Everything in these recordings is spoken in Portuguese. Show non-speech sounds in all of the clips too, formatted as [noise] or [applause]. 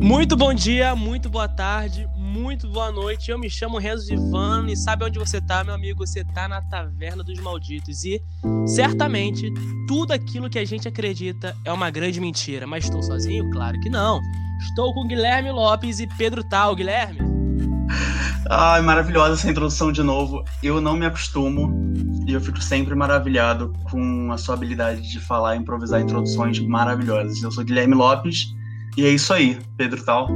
Muito bom dia, muito boa tarde, muito boa noite. Eu me chamo Renzo Ivan e sabe onde você tá, meu amigo? Você tá na Taverna dos Malditos. E certamente tudo aquilo que a gente acredita é uma grande mentira. Mas estou sozinho? Claro que não. Estou com Guilherme Lopes e Pedro Tal. Guilherme? Ai, maravilhosa essa introdução de novo. Eu não me acostumo e eu fico sempre maravilhado com a sua habilidade de falar e improvisar introduções maravilhosas. Eu sou Guilherme Lopes e é isso aí, Pedro Tal.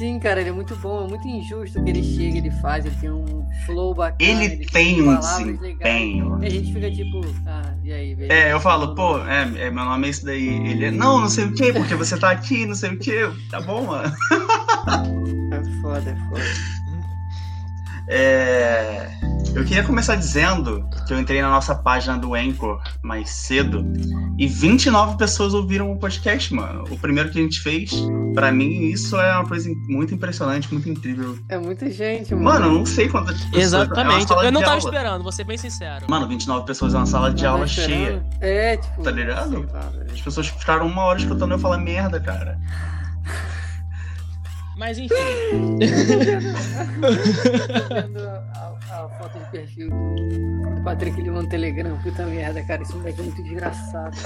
Sim, cara, ele é muito bom, é muito injusto que ele chega, ele faz, ele tem um flow bacana. Ele, ele tem um desempenho. E a gente fica tipo, ah, e aí, beleza? É, eu falo, pô, é, é, meu nome é esse daí. Ele é, não, não sei o que, porque você tá aqui, não sei o que. Tá bom, mano. [laughs] É foda, é foda. É. Eu queria começar dizendo que eu entrei na nossa página do Anchor mais cedo e 29 pessoas ouviram o podcast, mano. O primeiro que a gente fez, para mim, isso é uma coisa muito impressionante, muito incrível. É muita gente, mano. Mano, eu não sei quantas pessoas. Exatamente. É eu não tava aula. esperando, vou ser bem sincero. Mano, 29 pessoas é uma sala de aula cheia. É, tipo. Tá ligado? As pessoas ficaram uma hora escutando eu falar merda, cara. Mas enfim. a, a, foto de perfil do, do Patrick Lima no Telegram. Puta merda, cara. Esse moleque é muito desgraçado.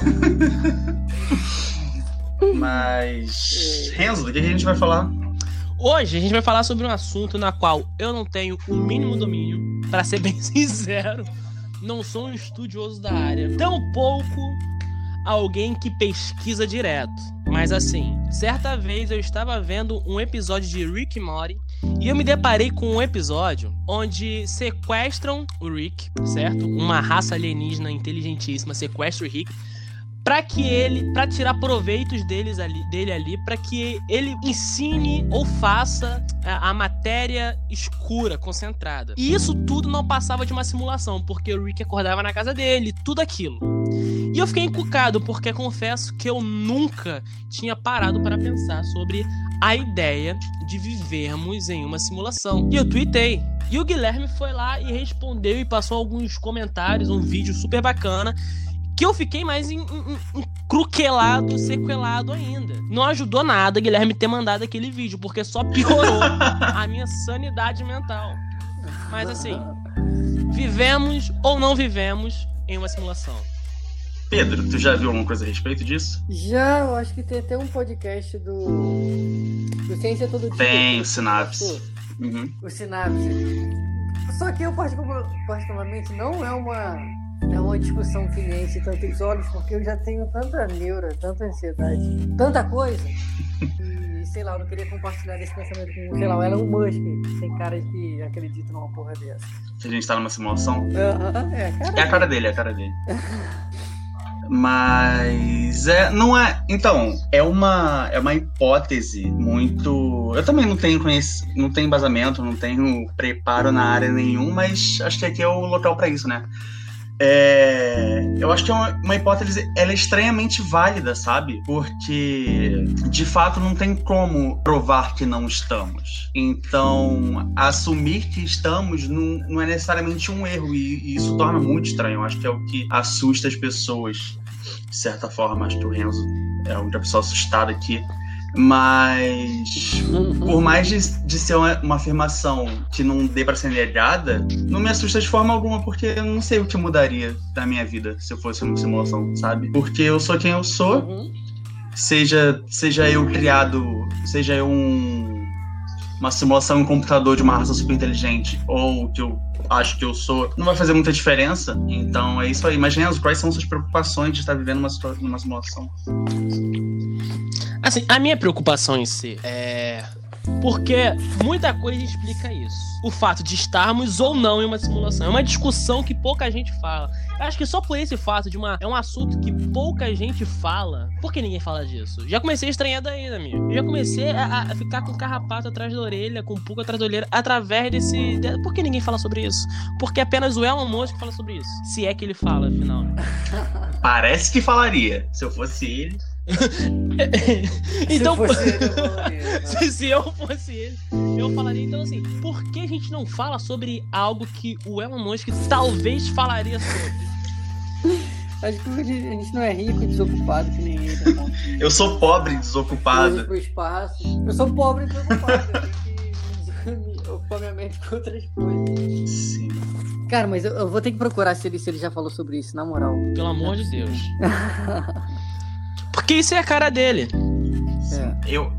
Mas. É. Renzo, do que a gente vai falar? Hoje a gente vai falar sobre um assunto na qual eu não tenho o mínimo domínio, para ser bem [laughs] sincero. Não sou um estudioso da área. Tampouco alguém que pesquisa direto. Mas assim, certa vez eu estava vendo um episódio de Rick Morty e eu me deparei com um episódio onde sequestram o Rick, certo? Uma raça alienígena inteligentíssima sequestra o Rick para que ele, para tirar proveitos deles ali, dele ali, para que ele ensine ou faça a, a, matéria escura, concentrada. E isso tudo não passava de uma simulação, porque o Rick acordava na casa dele, tudo aquilo. E eu fiquei encucado, porque confesso que eu nunca tinha parado para pensar sobre a ideia de vivermos em uma simulação. E eu tuitei. E o Guilherme foi lá e respondeu e passou alguns comentários, um vídeo super bacana que eu fiquei mais encruquelado, sequelado ainda. Não ajudou nada Guilherme ter mandado aquele vídeo, porque só piorou [laughs] a minha sanidade mental. Mas assim, vivemos ou não vivemos em uma simulação. Pedro, tu já viu alguma coisa a respeito disso? Já, eu acho que tem até um podcast do. do Ciência Todo Dia. Tem, o Sinapse. Uhum. O Sinapse. Só que eu, particularmente, não é uma é uma discussão que me enche tantos olhos, porque eu já tenho tanta neura, tanta ansiedade, tanta coisa. E, sei lá, eu não queria compartilhar esse pensamento com, sei lá, o Elon Musk. Tem caras que acreditam numa porra dessa. Se a gente tá numa simulação? Uh -huh, é, a cara é a cara dele, é a cara dele. Mas é, não é. Então, é uma, é uma hipótese muito. Eu também não tenho conhec... não tenho embasamento, não tenho preparo na área nenhum, mas acho que aqui é o local para isso, né? É, eu acho que é uma, uma, hipótese, ela é estranhamente válida, sabe? Porque de fato não tem como provar que não estamos. Então, assumir que estamos não, não é necessariamente um erro e, e, isso torna muito estranho. Eu acho que é o que assusta as pessoas, de certa forma. Acho que o Renzo é a única pessoa assustada aqui. Mas, por mais de, de ser uma, uma, afirmação que não dê para ser negada, não me assusta de forma alguma, porque eu não sei o que mudaria da minha vida se eu fosse uma simulação, sabe? Porque eu sou quem eu sou, uhum. seja, seja eu criado, seja eu um, uma simulação em computador de uma raça super inteligente, ou que eu acho que eu sou, não vai fazer muita diferença. Então é isso aí. Renzo, quais são suas preocupações de estar vivendo uma, uma simulação? Assim, a minha preocupação em si é. Porque muita coisa explica isso. O fato de estarmos ou não em uma simulação. É uma discussão que pouca gente fala. Eu acho que só por esse fato de uma. É um assunto que pouca gente fala. Por que ninguém fala disso? Já comecei a estranhar daí, amigo. Já comecei a, a, ficar com carrapato atrás da orelha, com pulga atrás da orelha, através desse. De... Por que ninguém fala sobre isso? Porque apenas o Elon Musk fala sobre isso. Se é que ele fala, afinal. Parece que falaria. Se eu fosse ele. [laughs] então, se, ele, eu [laughs] se, se, eu fosse ele, eu falaria então assim: por que a gente não fala sobre algo que o Elon Musk talvez falaria sobre? [laughs] Acho que a gente não é rico e desocupado que nem ele. Tá eu sou pobre e desocupado. Pro espaço. Eu sou pobre e desocupado. Eu tenho que ocupar minha mente com outras coisas. Sim. Cara, mas eu, eu, vou ter que procurar se ele, se ele já falou sobre isso, na moral. Pelo amor de Deus. Porque isso é a cara dele. É. Eu,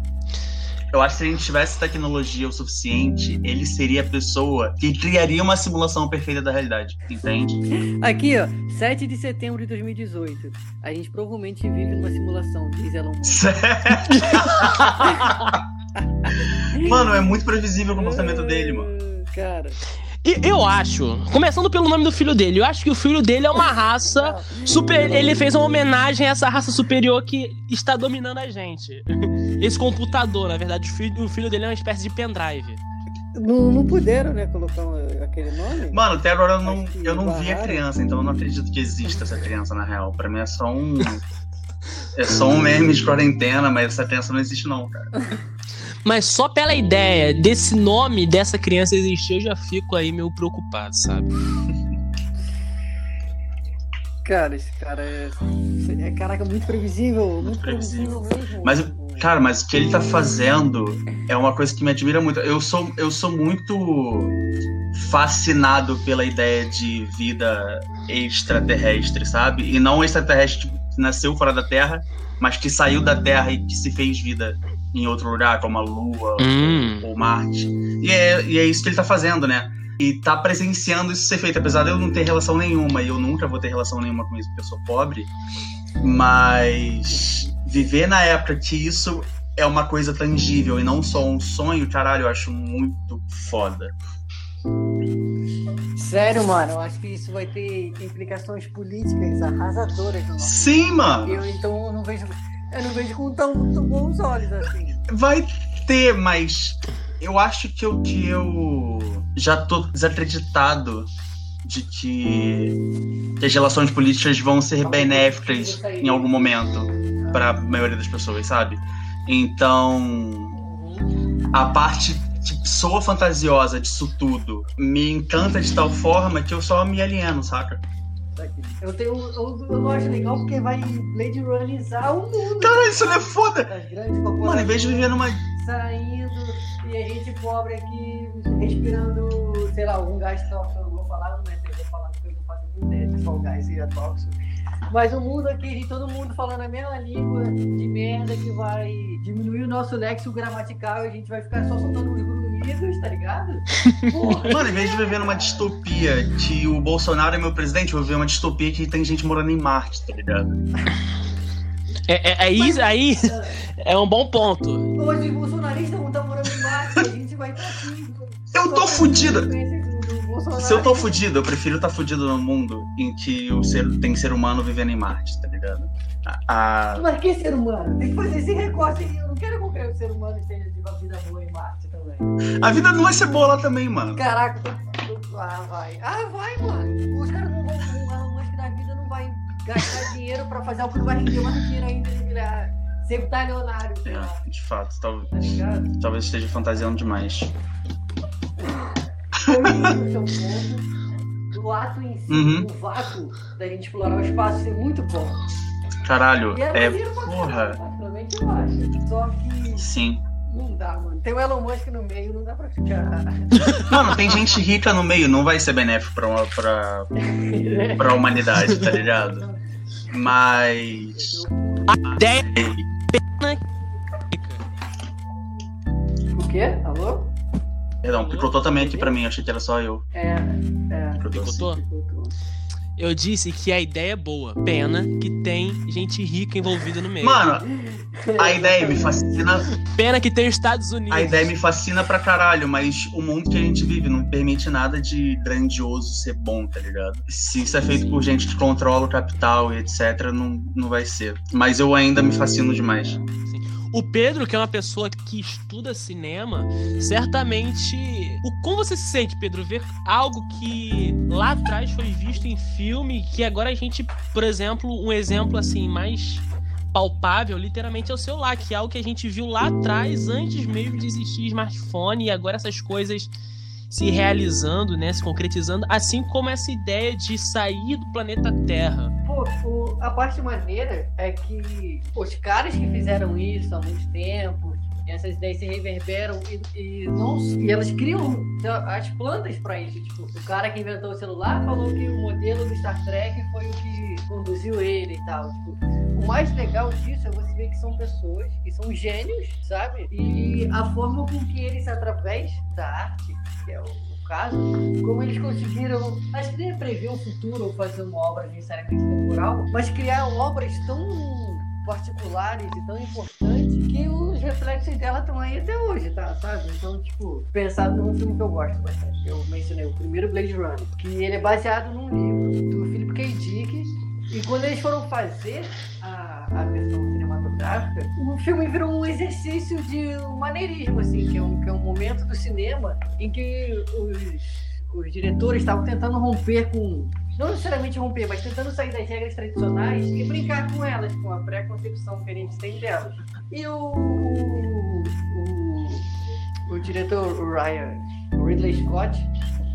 eu acho que se a gente tivesse tecnologia o suficiente, ele seria a pessoa que criaria uma simulação perfeita da realidade, entende? Aqui, ó, 7 de setembro de 2018. A gente provavelmente vive numa simulação, diz Elon Musk. [laughs] mano, é muito previsível o comportamento dele, mano. Cara. E eu acho, começando pelo nome do filho dele, eu acho que o filho dele é uma raça super. Ele fez uma homenagem a essa raça superior que está dominando a gente. [laughs] Esse computador, na verdade, o filho, o filho dele é uma espécie de pendrive. Não, não puderam, né, colocar aquele nome? Mano, até agora eu não, eu não vi a criança, então eu não acredito que exista essa criança, na real. Pra mim é só um. [laughs] É só um meme de quarentena, mas essa criança não existe, não, cara. [laughs] Mas só pela ideia desse nome dessa criança existir, eu já fico aí meio preocupado, sabe? Cara, esse cara é. é caraca, muito previsível. Muito, muito previsível. previsível mesmo. Mas, cara, mas o que ele tá fazendo é uma coisa que me admira muito. Eu sou, eu sou muito fascinado pela ideia de vida extraterrestre, sabe? E não extraterrestre que nasceu fora da Terra, mas que saiu da Terra e que se fez vida em outro lugar, como a Lua hum. ou, ou, Marte. E é, e é isso que ele tá fazendo, né? E tá presenciando isso ser feito, apesar de eu não ter relação nenhuma, e eu nunca vou ter relação nenhuma com isso, porque eu sou pobre, mas viver na época que isso é uma coisa tangível e não só um sonho, caralho, eu acho muito foda. Sério, mano, eu acho que isso vai ter implicações políticas arrasadoras no nosso Sim, mano. Eu então eu não vejo eu não vejo com tão, tão bons olhos assim. Vai ter, mas eu acho que eu, que eu já tô desacreditado de que, que as relações políticas vão ser benéficas em algum momento para a maioria das pessoas, sabe? Então, a parte que soa fantasiosa disso tudo me encanta de tal forma que eu só me alieno, saca? Eu, tenho, eu, eu acho legal porque vai Blade Runizar o mundo. Cara, isso não é foda! Mano, em vez de viver numa. Saindo e a gente pobre aqui respirando, sei lá, algum gás tóxico. Eu não vou falar, não é, eu vou falar porque eu não faço ideia de qual gás seria tóxico. Mas o mundo aqui, de todo mundo falando a mesma língua de merda que vai diminuir o nosso léxico gramatical e a gente vai ficar só soltando os grunhidos, tá ligado? Porra. Mano, em vez de viver numa distopia que o Bolsonaro é meu presidente, eu vou viver uma distopia que tem gente morando em Marte, tá ligado? É, é, é isso aí é um bom ponto. Hoje os bolsonaristas vão estar morando em Marte, a gente vai estar aqui. Eu tô fudida! Se eu tô fudido, eu prefiro estar tá fudido no mundo em que o ser, tem ser humano vivendo em Marte, tá ligado? A... Mas que ser humano? Tem que fazer esse recorte aí. Eu não quero que o ser humano esteja de uma vida boa em Marte também. A vida não vai ser boa lá também, mano. Caraca, ah, vai. Ah, vai, mano. Os caras não vão. O Musk da vida não vai gastar dinheiro pra fazer algo que não vai render mais dinheiro ainda. Ele ser bilionário. É, de fato, talvez, tá talvez esteja fantasiando demais o ato em si, uhum. o vácuo da gente explorar o espaço ser muito bom. Caralho, é, é porra. Particularmente eu acho. Só que. Sim. Não dá, mano. Tem o Elon Musk no meio, não dá pra ficar. Mano, tem gente rica no meio, não vai ser benéfico pra, pra, [laughs] pra humanidade, tá ligado? Mas. A ideia. O quê? Alô? Perdão, picotou também aqui pra mim, achei que era só eu. É, é. Picotou? Eu disse que a ideia é boa. Pena que tem gente rica envolvida no meio. Mano, a ideia me fascina. Pena que tem os Estados Unidos. A ideia me fascina pra caralho, mas o mundo que a gente vive não permite nada de grandioso ser bom, tá ligado? Se isso é feito por gente que controla o capital e etc, não, não vai ser. Mas eu ainda me fascino demais. O Pedro, que é uma pessoa que estuda cinema, certamente. O como você se sente, Pedro, ver algo que lá atrás foi visto em filme, que agora a gente, por exemplo, um exemplo assim mais palpável, literalmente, é o celular, que é algo que a gente viu lá atrás, antes mesmo de existir smartphone, e agora essas coisas se realizando, né, se concretizando, assim como essa ideia de sair do planeta Terra. o, a parte maneira é que os caras que fizeram isso há muito tempo, essas ideias se reverberam e, e, não, e elas criam as plantas para isso. Tipo, o cara que inventou o celular falou que o modelo do Star Trek foi o que conduziu ele e tal. Tipo, o mais legal disso é você ver que são pessoas que são gênios, sabe? E a forma com que eles, através da arte, que é o caso, como eles conseguiram, acho que nem prever o futuro ou fazer uma obra necessariamente temporal, mas criar obras tão particulares e tão importantes reflexos dela estão aí até hoje, tá? Sabe? Então, tipo, pensar num filme que eu gosto bastante. Eu mencionei o primeiro Blade Runner, que ele é baseado num livro do Philip K. Dick. E quando eles foram fazer a, a versão cinematográfica, o filme virou um exercício de maneirismo, assim, que é um, que é um momento do cinema em que os, os diretores estavam tentando romper com não necessariamente romper, mas tentando sair das regras tradicionais e brincar com elas, com a pré-concepção que a gente tem delas. E o, o, o, o diretor Ryan Ridley Scott,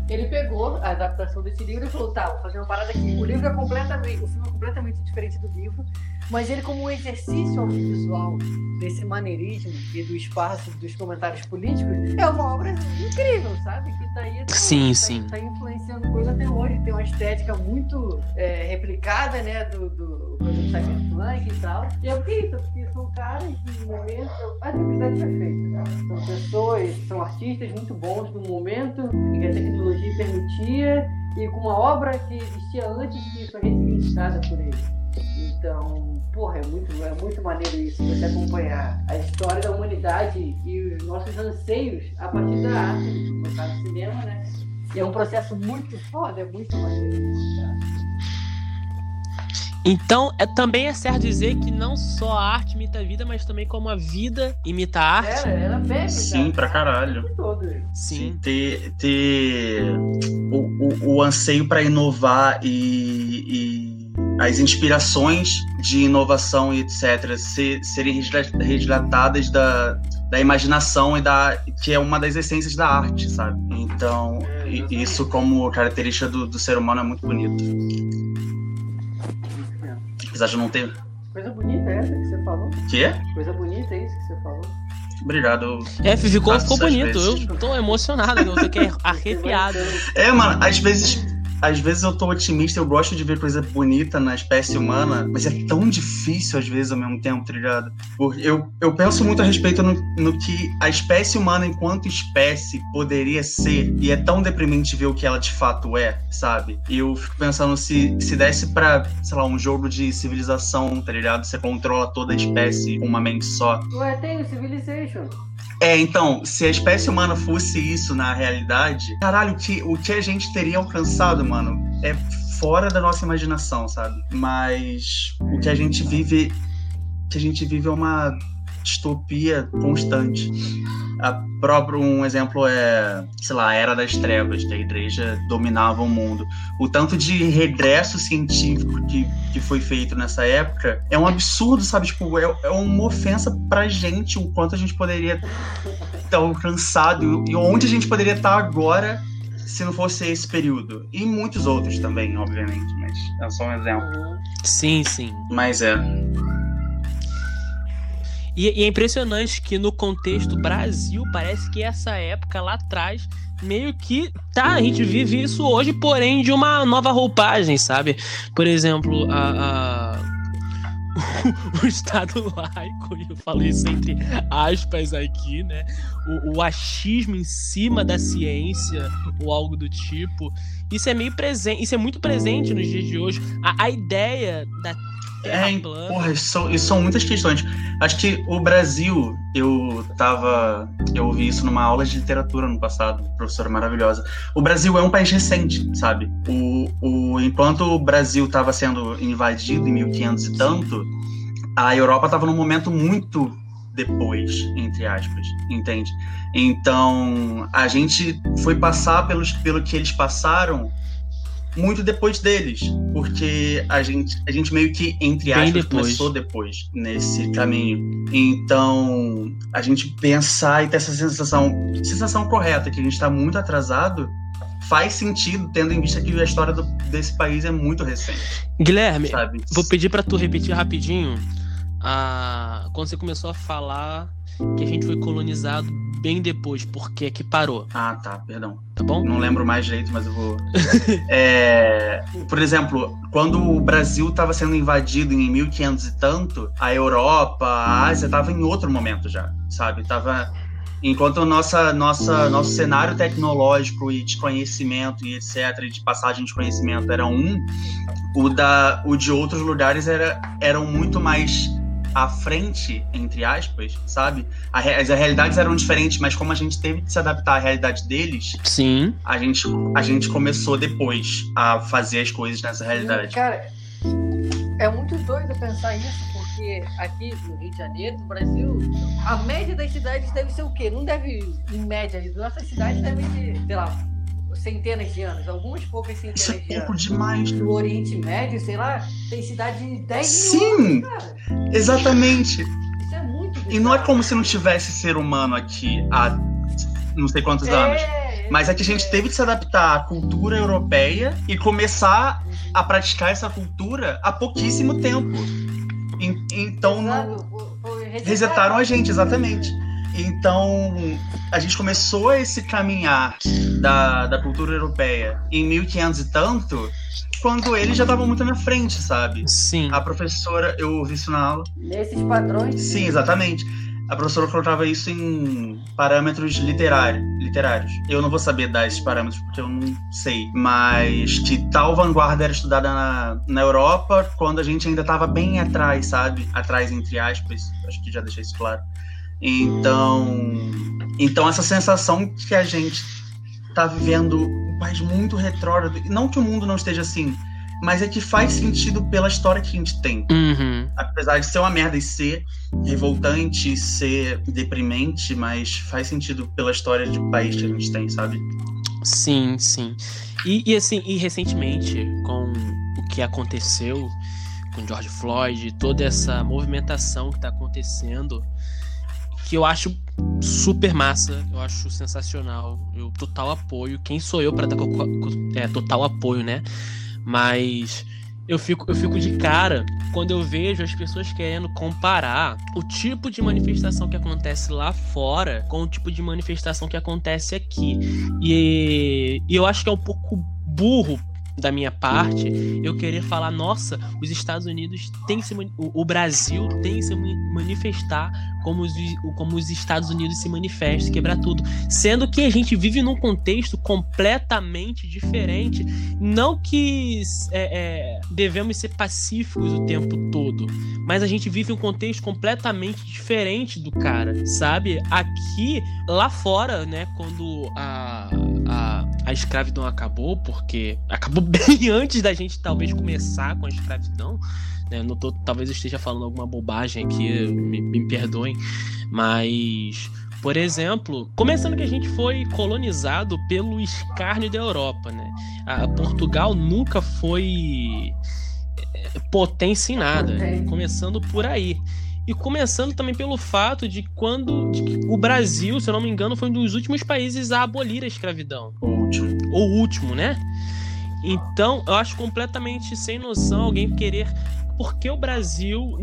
ele pegou a adaptação desse livro e falou, tá, vou fazer uma parada aqui. O livro é completamente, o filme é completamente diferente do livro, mas ele como um exercício audiovisual desse maneirismo e do espaço dos comentários políticos é uma obra incrível, sabe? Que tá aí até sim, hoje, sim. Tá, tá, influenciando coisa até hoje, tem uma estética muito é, replicada, né, do, do, do Cyberpunk e tal. E é bonito, porque são caras que no momento a tempestade perfeita, né? São pessoas, são artistas muito bons no momento em que a tecnologia permitia e com uma obra que existia antes que foi ressignificada por eles. Então, porra, é muito, é muito maneiro isso, você acompanhar a história da humanidade e os nossos anseios a partir da arte, no caso do cinema, né? E é um processo muito foda, é muito maneiro isso, cara. Então, é, também é certo dizer que não só a arte imita a vida, mas também como a vida imita a arte. Ela, ela bebe, Sim, pra caralho. Sim. Ter, ter o, o, o anseio para inovar e, e as inspirações de inovação e etc. ser, serem resgatadas da, da imaginação e da que é uma das essências da arte, sabe? Então, isso como característica do, do ser humano é muito bonito. Apesar de não ter. Coisa bonita é essa que você falou? Quê? Coisa bonita é isso que você falou. Obrigado. É, ficou, ficou bonito. Eu tô emocionado, eu fiquei [laughs] arrepiado. É, mano, às vezes às vezes eu tô otimista, eu gosto de ver coisa bonita na espécie humana, mas é tão difícil às vezes ao mesmo tempo, tá ligado? Porque eu, eu penso muito a respeito no, no que a espécie humana enquanto espécie poderia ser, e é tão deprimente ver o que ela de fato é, sabe? E eu fico pensando se, se desse pra, sei lá, um jogo de civilização, tá ligado? Você controla toda a espécie com uma mente só. Ué, tem o Civilization. É, então, se a espécie humana fosse isso na realidade, caralho, o que, o que a gente teria alcançado, mano, é fora da nossa imaginação, sabe? Mas o que a gente vive, que a gente vive é uma distopia constante. A próprio um exemplo é, sei lá, a Era das Trevas, que a igreja dominava o mundo. O tanto de regresso científico que, que foi feito nessa época é um absurdo, sabe? Tipo, é, é uma ofensa pra gente o quanto a gente poderia estar alcançado e onde a gente poderia estar agora se não fosse esse período. E muitos outros também, obviamente, mas é só um exemplo. Sim, sim. Mas é. E, e, é impressionante que no contexto Brasil, parece que essa época lá atrás, meio que tá, a gente vive isso hoje, porém de uma nova roupagem, sabe? Por exemplo, a, a... [laughs] o Estado laico, e eu falo isso entre aspas aqui, né? O, o, achismo em cima da ciência, ou algo do tipo. Isso é meio presente, isso é muito presente nos dias de hoje. A, a ideia da é, porra, isso são, são muitas questões. Acho que o Brasil, eu tava. Eu ouvi isso numa aula de literatura no passado, professora maravilhosa. O Brasil é um país recente, sabe? O, o, enquanto o Brasil estava sendo invadido em 1500 e tanto, a Europa estava num momento muito depois, entre aspas, entende? Então, a gente foi passar pelos, pelo que eles passaram muito depois deles, porque a gente, a gente meio que, entre aspas, depois. começou depois nesse caminho. Então, a gente pensar e ter essa sensação, sensação correta, que a gente está muito atrasado, faz sentido, tendo em vista que a história do, desse país é muito recente. Guilherme, sabe? vou pedir para tu repetir rapidinho a... quando você começou a falar que a gente foi colonizado bem depois, por que que parou? Ah, tá, perdão. Tá bom? Não lembro mais direito, mas eu vou. [laughs] é, por exemplo, quando o Brasil estava sendo invadido em 1500 e tanto, a Europa, a Ásia estava em outro momento já, sabe? Tava enquanto nossa, nossa, nosso cenário tecnológico e de conhecimento e etc, e de passagem de conhecimento era um, o, da, o de outros lugares era, eram muito mais à frente, entre aspas, sabe? As realidades eram diferentes, mas como a gente teve que se adaptar à realidade deles, sim, a gente, a gente começou depois a fazer as coisas nessa realidade. Cara, é muito doido pensar isso, porque aqui no Rio de Janeiro, no Brasil, a média das cidades deve ser o quê? Não deve, em média, nossas cidades devem ter, sei lá, centenas de anos, algumas poucas centenas Isso é de pouco anos. demais. No Oriente Médio, sei lá, tem cidade de 10 Sim. mil anos, cara. Exatamente. Isso é muito E não é bizarro. como se não tivesse ser humano aqui há não sei quantos anos. É, Mas é que a gente teve que se adaptar à cultura europeia e começar a praticar essa cultura há pouquíssimo tempo. En- Então, Exato, resetaram a gente, exatamente. Então, a gente começou esse caminhar da, da cultura europeia em 1500 e tanto, quando eles já estavam muito na frente, sabe? sim. A professora, eu ouvi isso na aula. Nesses padrões, Sim, exatamente. A professora colocava isso em parâmetros literário, literários. Eu não vou saber dar esses parâmetros porque eu não sei. Mas que tal vanguarda era estudada na, na Europa quando a gente ainda estava bem atrás, sabe? Atrás, entre aspas. Acho que já deixei isso claro. Então, então essa sensação que a gente tá vivendo um país muito retrógrado. Não que o mundo não esteja assim, mas é que faz sentido pela história que a gente tem Uhum. apesar de ser uma merda e ser revoltante, ser deprimente, mas faz sentido pela história de país que a gente tem, sabe? Sim, sim. E, e assim, e recentemente, com o que aconteceu com George Floyd, toda essa movimentação que tá acontecendo, que eu acho super massa, eu acho sensacional, eu total apoio. Quem sou eu para dar é, total apoio, né? Mas eu fico, eu fico de cara quando eu vejo as pessoas querendo comparar o tipo de manifestação que acontece lá fora com o tipo de manifestação que acontece aqui. E, e eu acho que é um pouco burro da minha parte eu querer falar, nossa, os Estados Unidos que se o, Brasil tem que se mani- manifestar como os, como os Estados Unidos se manifestam, quebrar tudo. Sendo que a gente vive num contexto completamente diferente. Não que é, é, devemos ser pacíficos o tempo todo, mas a gente vive um contexto completamente diferente do cara, sabe? Aqui, lá fora, né, quando a, a, a escravidão acabou, porque acabou [laughs] bem antes da gente talvez começar com a escravidão, né? Não tô, talvez eu esteja falando alguma bobagem aqui, me, me perdoem, mas por exemplo, começando que a gente foi colonizado pelo escárnio da Europa, né? A Portugal nunca foi é, potência em nada, Potência. começando por aí. E começando também pelo fato de quando de que o Brasil, se eu não me engano, foi um dos últimos países a abolir a escravidão O último. ou último, né? Então, eu acho completamente sem noção alguém querer. Porque o Brasil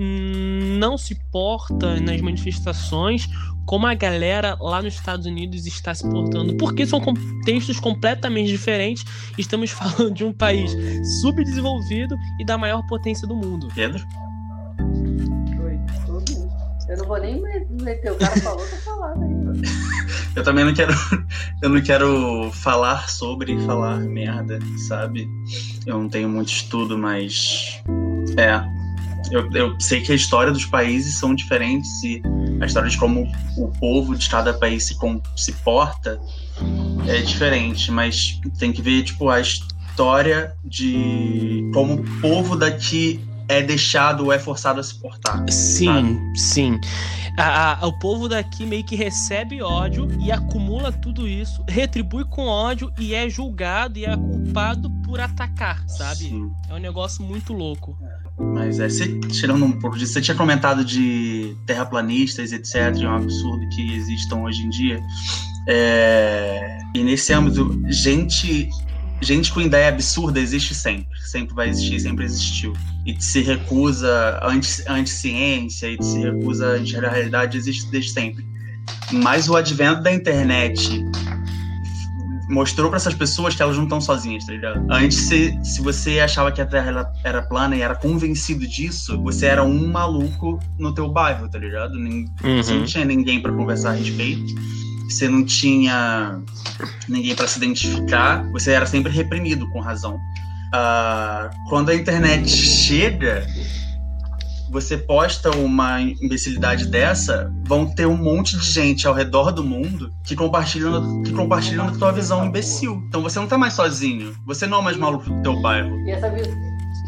não se porta nas manifestações como a galera lá nos Estados Unidos está se portando. Porque são contextos completamente diferentes. Estamos [laughs] falando de um país subdesenvolvido e da maior potência do mundo. Pedro? Não vou nem me- meter, o cara falou, tá falado mano. [laughs] Eu também não quero. Eu não quero falar sobre falar merda, sabe? Eu não tenho muito estudo, mas. É. Eu, eu sei que a história dos países são diferentes e a história de como o povo de cada país se, com- se porta é diferente, mas tem que ver, tipo, a história de como o povo daqui é deixado ou é forçado a se portar. Sim, sim. A- a- o povo daqui meio que recebe ódio e acumula tudo isso, retribui com ódio e é julgado e é culpado por atacar, sabe? Sim. É um negócio muito louco. Mas é, você, tirando um pouco disso, você tinha comentado de terraplanistas, etc., é um absurdo que existam hoje em dia. É, e nesse âmbito, gente, gente com ideia absurda existe sempre. Sempre vai existir, sempre existiu. E se recusa anti, anti-ciência e se recusa a enxergar a realidade, existe desde sempre. Mas o advento da internet mostrou para essas pessoas que elas não estão sozinhas, tá ligado? Antes, se, se você achava que a Terra era, plana e era convencido disso, você era um maluco no teu bairro, tá ligado? Nem, uhum. Você não tinha ninguém para conversar a respeito. Você não tinha ninguém para se identificar. Você era sempre reprimido, com razão. Uh, quando a internet chega, você posta uma imbecilidade dessa, vão ter um monte de gente ao redor do mundo que compartilham, que compartilham a tua visão imbecil. Então você não tá mais sozinho. Você não é mais maluco do teu bairro. E essa.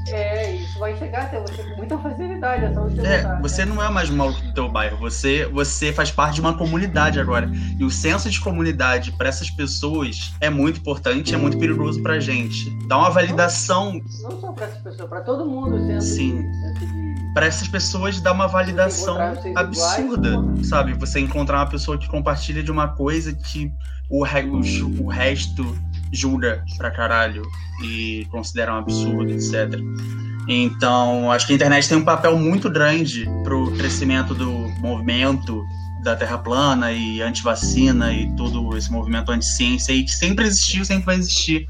É, isso vai chegar até você com muita facilidade. É, só você, é botar, você né? não é mais um maluco do teu bairro. Você, você faz parte de uma comunidade agora. E o senso de comunidade para essas pessoas é muito importante, é muito perigoso pra gente. Dá uma validação. Não, não só pra essas pessoas, pra todo mundo. Senso Sim. De, de para essas pessoas dá uma validação absurda, sabe? Você encontrar uma pessoa que compartilha de uma coisa que o, re o resto julga pra caralho e considera um absurdo, etc. Então, acho que a internet tem um papel muito grande pro crescimento do movimento da Terra plana e anti-vacina e todo esse movimento anti-ciência aí que sempre existiu, sempre vai existir,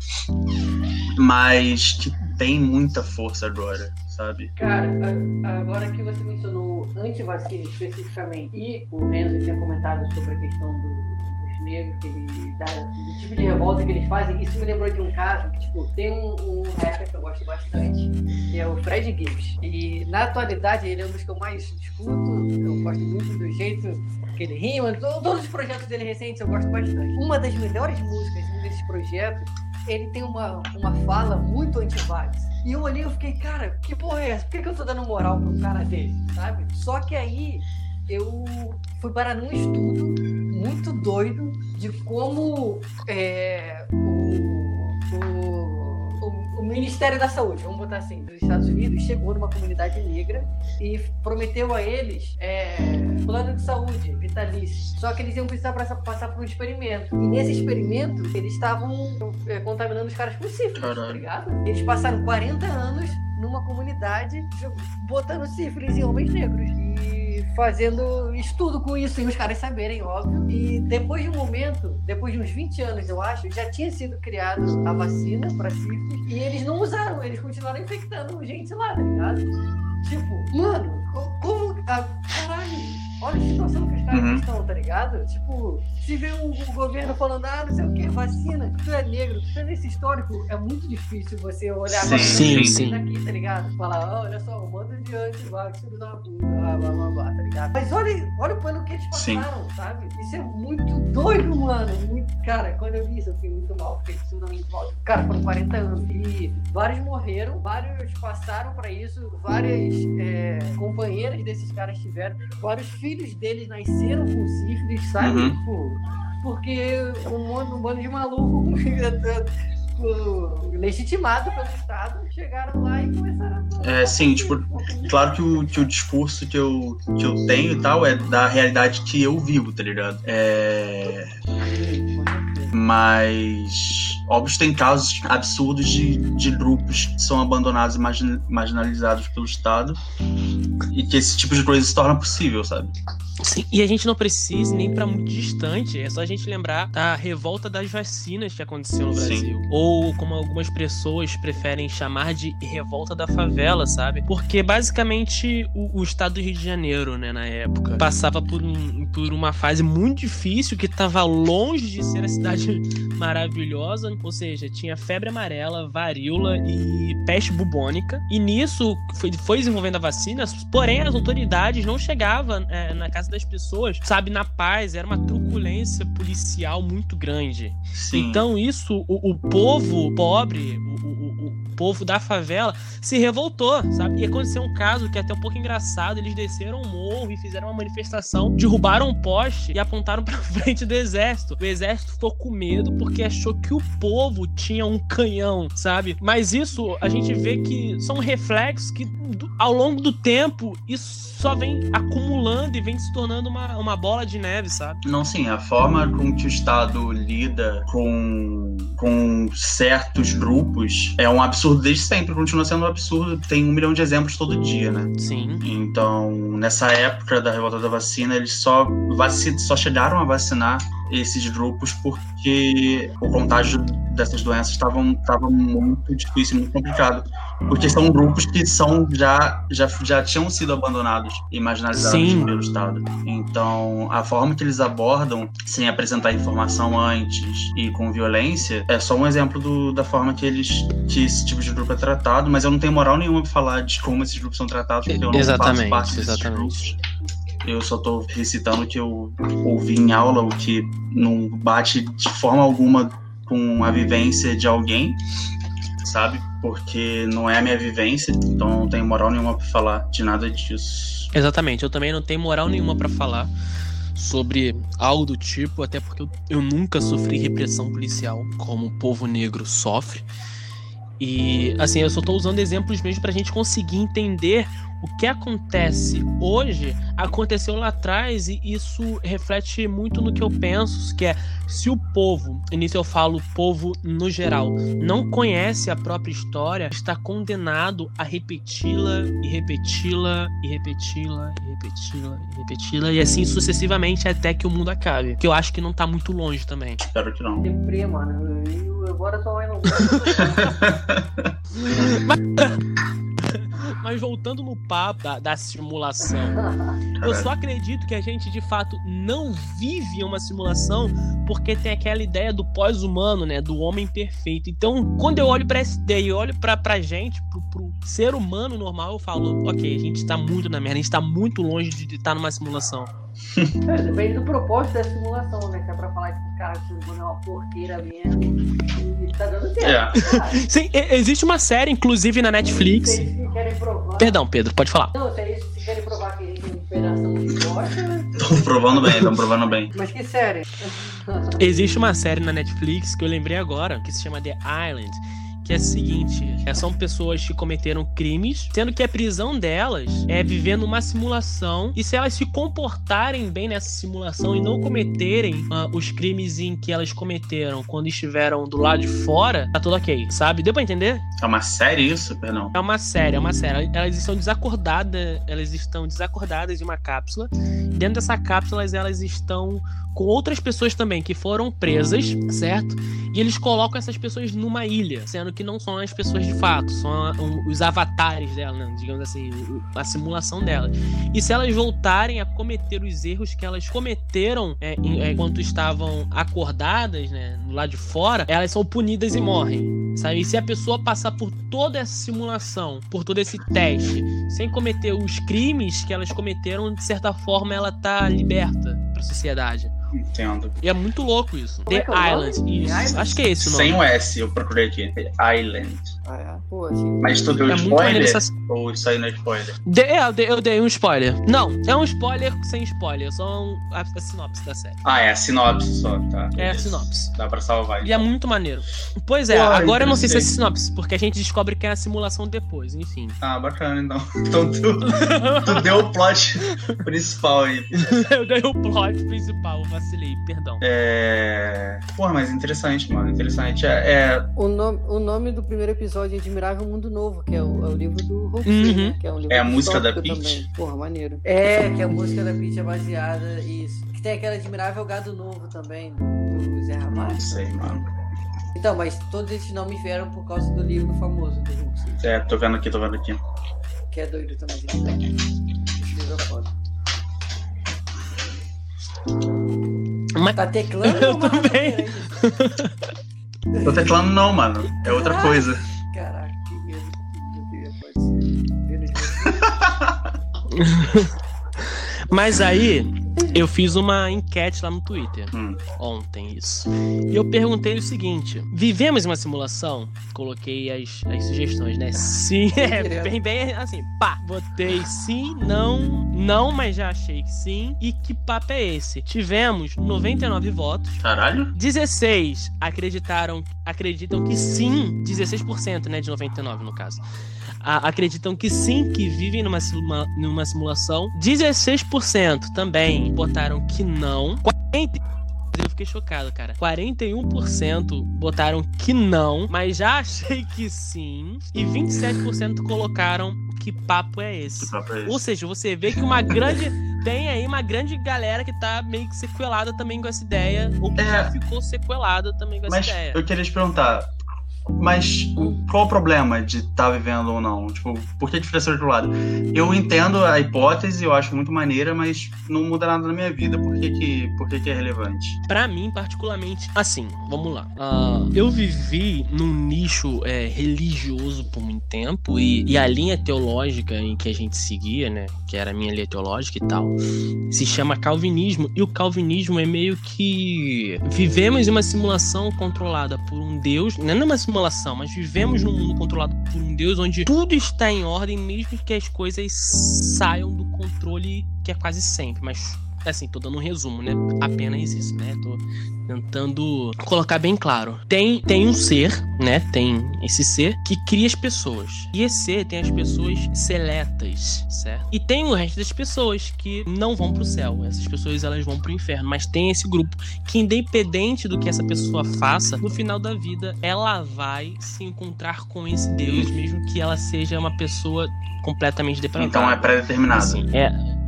mas que tem muita força agora sabe? Cara, agora que você mencionou anti-vacina especificamente, e o Renzo tinha comentado sobre a questão do, dos que ele, da, do tipo de revolta que eles fazem, isso me lembrou de um caso tipo, tem um, um rapper que eu gosto bastante, que é o Fred Gibbs. E na atualidade ele é um dos que eu mais escuto, eu gosto muito do jeito que ele rima, todos os projetos dele recentes eu gosto bastante. Uma das melhores músicas desses projetos, ele tem uma, uma fala muito anti-vax e eu olhei e fiquei, cara, que porra é essa? Por que, que eu tô dando moral pra um cara desse, sabe? Só que aí eu fui parar num estudo muito doido de como é, o, o o Ministério da Saúde, vamos botar assim, dos Estados Unidos, chegou numa comunidade negra e prometeu a eles é, plano de saúde vitalício. Só que eles iam precisar passar por um experimento. E nesse experimento, eles estavam é, contaminando os caras com sífilis, tá ligado? Eles passaram 40 anos numa comunidade botando sífilis em homens negros. E fazendo estudo com isso, sem os caras saberem, óbvio. E depois de um momento, depois de uns 20 anos, eu acho, já tinha sido criada a vacina para sífilis e eles não usaram, eles continuaram infectando gente lá, tá ligado? Tipo, mano, como. Ah, caralho Olha a situação que os caras uhum. estão, tá ligado? Tipo, se vê o, o, governo falando, ah, não sei o que, vacina, tu é negro, tu é nesse histórico, é muito difícil você olhar sim, sim, sim. daqui, tá ligado? Falar, oh, olha só, o mando de anti-vax, filho da puta, blá, blá, blá, blá, tá ligado? Mas olha, olha pelo que eles passaram, sim. sabe? Isso é muito doido, mano. Muito... Cara, quando eu vi isso, eu fiquei muito mal, fiquei muito mal. Cara, foram 40 anos. E vários morreram, vários passaram pra isso, várias é, companheiras desses caras tiveram, vários filhos filhos deles nasceram com sífilis, sabe? Uhum. Tipo, porque um, um bando de maluco [laughs] legitimado pelo Estado chegaram lá e começaram a. É, sim, tipo, claro que o, que o discurso que eu, que eu tenho e tal é da realidade que eu vivo, tá ligado? É. Mas Óbvio, tem casos absurdos de, de grupos que são abandonados e marginalizados pelo Estado e que esse tipo de coisa se torna possível, sabe? Sim, e a gente não precisa nem para muito distante, é só a gente lembrar da revolta das vacinas que aconteceu no Brasil. Sim. Ou como algumas pessoas preferem chamar de revolta da favela, sabe? Porque basicamente o, o estado do Rio de Janeiro, né, na época, passava por, um, por uma fase muito difícil que estava longe de ser a cidade [laughs] maravilhosa, ou seja, tinha febre amarela, varíola e peste bubônica. E nisso foi, foi desenvolvendo a vacina, porém as autoridades não chegavam é, na casa das pessoas, sabe, na paz, era uma truculência policial muito grande. Sim. Então, isso, o, o povo pobre, o, o, povo da favela se revoltou, sabe? E aconteceu um caso que é até um pouco engraçado. Eles desceram o morro e fizeram uma manifestação, derrubaram um poste e apontaram [laughs] pra frente do exército. O exército ficou com medo porque achou que o povo tinha um canhão, sabe? Mas isso a gente vê que são reflexos que ao longo do tempo isso só vem acumulando e vem se tornando uma, uma bola de neve, sabe? Não, sim, a forma com que o Estado lida com, com certos grupos é um absurdo desde sempre, continua sendo um absurdo. Tem um milhão de exemplos todo dia, né? Sim. Então, nessa época da revolta da vacina, eles só, vaci só chegaram a vacinar esses grupos porque o contágio dessas doenças estava muito difícil, muito complicado. Porque são grupos que são já, já, já tinham sido abandonados e marginalizados pelo Estado. Então, a forma que eles abordam, sem apresentar informação antes e com violência, é só um exemplo do, da forma que eles que esse tipo de grupo é tratado, mas eu não tenho moral nenhuma para falar de como esses grupos são tratados, porque eu não exatamente, faço parte exatamente. grupos. Eu só estou recitando o que eu ouvi em aula, o que não bate de forma alguma com a vivência de alguém, sabe? Porque não é a minha vivência, então não tenho moral nenhuma para falar de nada disso. Exatamente, eu também não tenho moral nenhuma para falar sobre algo do tipo, até porque eu, eu nunca sofri repressão policial como o povo negro sofre. E assim, eu só estou usando exemplos mesmo para a gente conseguir entender o que acontece hoje aconteceu lá atrás e isso reflete muito no que eu penso, que é se o povo, e nisso eu falo povo no geral, não conhece a própria história, está condenado a repeti-la e repeti-la e repeti-la e repeti-la e repeti-la e assim sucessivamente até que o mundo acabe. Que eu acho que não está muito longe também. Espero que não. Deprê, mano. Eu, agora só vai no. [laughs] [laughs] [laughs] Mas voltando no papo da, da simulação, [laughs] eu só acredito que a gente de fato não vive uma simulação porque tem aquela ideia do pós-humano, né? Do homem perfeito. Então, quando eu olho para essa ideia e olho pra, pra gente, pro, pro ser humano normal, eu falo, ok, a gente tá muito na merda, a gente tá muito longe de estar numa simulação. É, depende do propósito da simulação, né? Se é pra falar que o cara é uma porqueira mesmo, e tá dando certo. É. Sim, existe uma série, inclusive, na Netflix. Vocês querem provar. Perdão, Pedro, pode falar. Não, se é isso, se querem provar que gente tem operação de bosta. Estão provando bem, estão provando bem. Mas que série? Existe uma série na Netflix que eu lembrei agora, que se chama The Island que é o seguinte: é, são pessoas que cometeram crimes, sendo que a prisão delas é viver numa simulação, e se elas se comportarem bem nessa simulação e não cometerem uh, os crimes em que elas cometeram quando estiveram do lado de fora, tá tudo ok, sabe? Deu pra entender? É uma série isso, perdão? É uma série, é uma série. Elas estão desacordadas, elas estão desacordadas em uma cápsula. Dentro dessa cápsula, elas estão com outras pessoas também que foram presas, certo? E eles colocam essas pessoas numa ilha, sendo que não são as pessoas de fato, são os avatares dela, né? digamos assim, a simulação dela. E se elas voltarem a cometer os erros que elas cometeram é, é, enquanto estavam acordadas, né, lá de fora, elas são punidas e morrem. Sabe? E se a pessoa passar por toda essa simulação, por todo esse teste, sem cometer os crimes que elas cometeram, de certa forma ela tá liberta para a sociedade. Entendo. E é muito louco isso. Como The é que é Island. Isso. Island? Acho que é esse o nome. Sem o S, eu procurei aqui. Island. Ah, é. Pô. Mas tu deu É muito maneiro spoiler? essa- Ou isso aí não é spoiler? De- é, eu, dei, eu dei um spoiler. Não, é um spoiler sem spoiler. Só um, a, a sinopse da série. Ah, é a sinopse só, tá. É a Beleza. sinopse. Dá pra salvar. E é muito maneiro. Pois é, Pô, agora eu não sei se é sinopse, porque a gente descobre que é a simulação depois, enfim. Ah, bacana então. [laughs] Então tu, tu deu o plot principal aí. [laughs] eu dei o plot principal, vacilei, perdão. É. Porra, mas interessante, mano. Interessante. É. é- O nome, o nome do primeiro episódio é Admirável Mundo Novo, que é o, é o livro do Hope, Uhum. né? Que é, um livro É a música da Peach? Porra, maneiro. É, que a música da Peach é baseada isso. Que tem aquele Admirável Gado Novo também, do, Zé Ramalho. Não sei, mano. Então, mas todos esses nomes vieram por causa do livro famoso do Hulk, É, tô vendo aqui, tô vendo aqui. que é doido também. Esse livro é foda. Mas Tá teclando [laughs] Eu também. Tô teclando não, mano. É outra Caralho. coisa. [laughs] Mas aí, Eu fiz uma enquete lá no Twitter. Hum. Ontem, isso. E eu perguntei o seguinte: vivemos uma simulação? Coloquei as, as sugestões, né? Sim, [laughs] é bem, bem assim, pá. Botei sim, não, não, mas já achei que sim. E que papo é esse? Tivemos 99 votos. Caralho? 16 acreditaram, acreditam que sim, 16%, né, de 99 no caso. A, acreditam que sim, que vivem numa, simula, numa simulação. 16% também botaram que não. 40 eu fiquei chocado, cara. 41% botaram que não, mas já achei que sim. E 27% colocaram que papo é esse. Que papo é esse? Ou seja, você vê que uma grande. Tem aí uma grande galera que tá meio que sequelada também com essa ideia. Ou que É. já ficou sequelada também com essa Mas ideia. eu queria te perguntar. Mas qual o problema de estar vivendo ou não? Tipo, por que diferença do outro lado? Eu entendo a hipótese, eu acho muito maneira, mas não muda nada na minha vida. Por que, que, por que, que é relevante? Pra mim, particularmente, assim, vamos lá. Ah, eu vivi num nicho é, religioso por muito tempo e, e a linha teológica em que a gente seguia, né, que era a minha linha teológica e tal, se chama calvinismo. E o calvinismo é meio que vivemos em uma simulação controlada por um Deus, não é uma simulação, mas vivemos num mundo controlado por um Deus onde tudo está em ordem, mesmo que as coisas saiam do controle, que é quase sempre, mas assim, tô dando um resumo, né? Apenas isso, né? Tô tentando colocar bem claro. Tem, tem um ser, né? Tem esse ser que cria as pessoas. E esse ser tem as pessoas seletas, certo? E tem o resto das pessoas que não vão pro céu. Essas pessoas elas vão pro inferno. Mas tem esse grupo que, independente do que essa pessoa faça, no final da vida ela vai se encontrar com esse Deus, mesmo que ela seja uma pessoa completamente depravada. Então é pré-determinado. Assim, é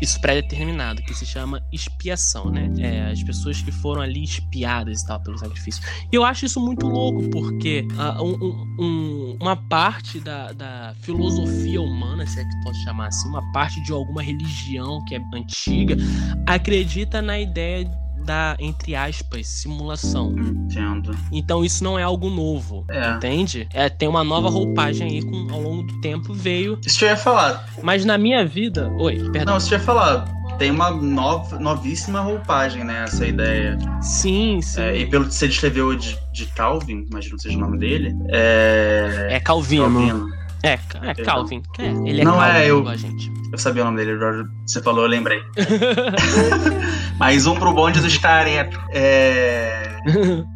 isso pré-determinado, que se chama expiação, né? É, as pessoas que foram ali espiadas e tal pelo sacrifício. E eu acho isso muito louco, porque ah, um- um- um- uma parte da, da filosofia humana, se é que pode chamar assim, uma parte de alguma religião que é antiga, acredita na ideia da, entre aspas, simulação. Entendo. Então isso não é algo novo, É. entende? É, tem uma nova roupagem aí com, ao longo do tempo veio. Isso que eu ia falar. Mas na minha vida. Oi, perdão. Não, isso que eu ia falar. Tem uma nova, novíssima roupagem, né? Essa ideia. Sim, sim. É, e pelo que você descreveu de, de Calvin, imagino que seja o nome dele. É. É Calvino. Calvino. É, é Calvin. É, ele é Não, Calvin, é, eu- a gente. Eu sabia o nome dele, você falou, eu lembrei. [laughs] Mais um pro bonde dos caretos. É. [laughs]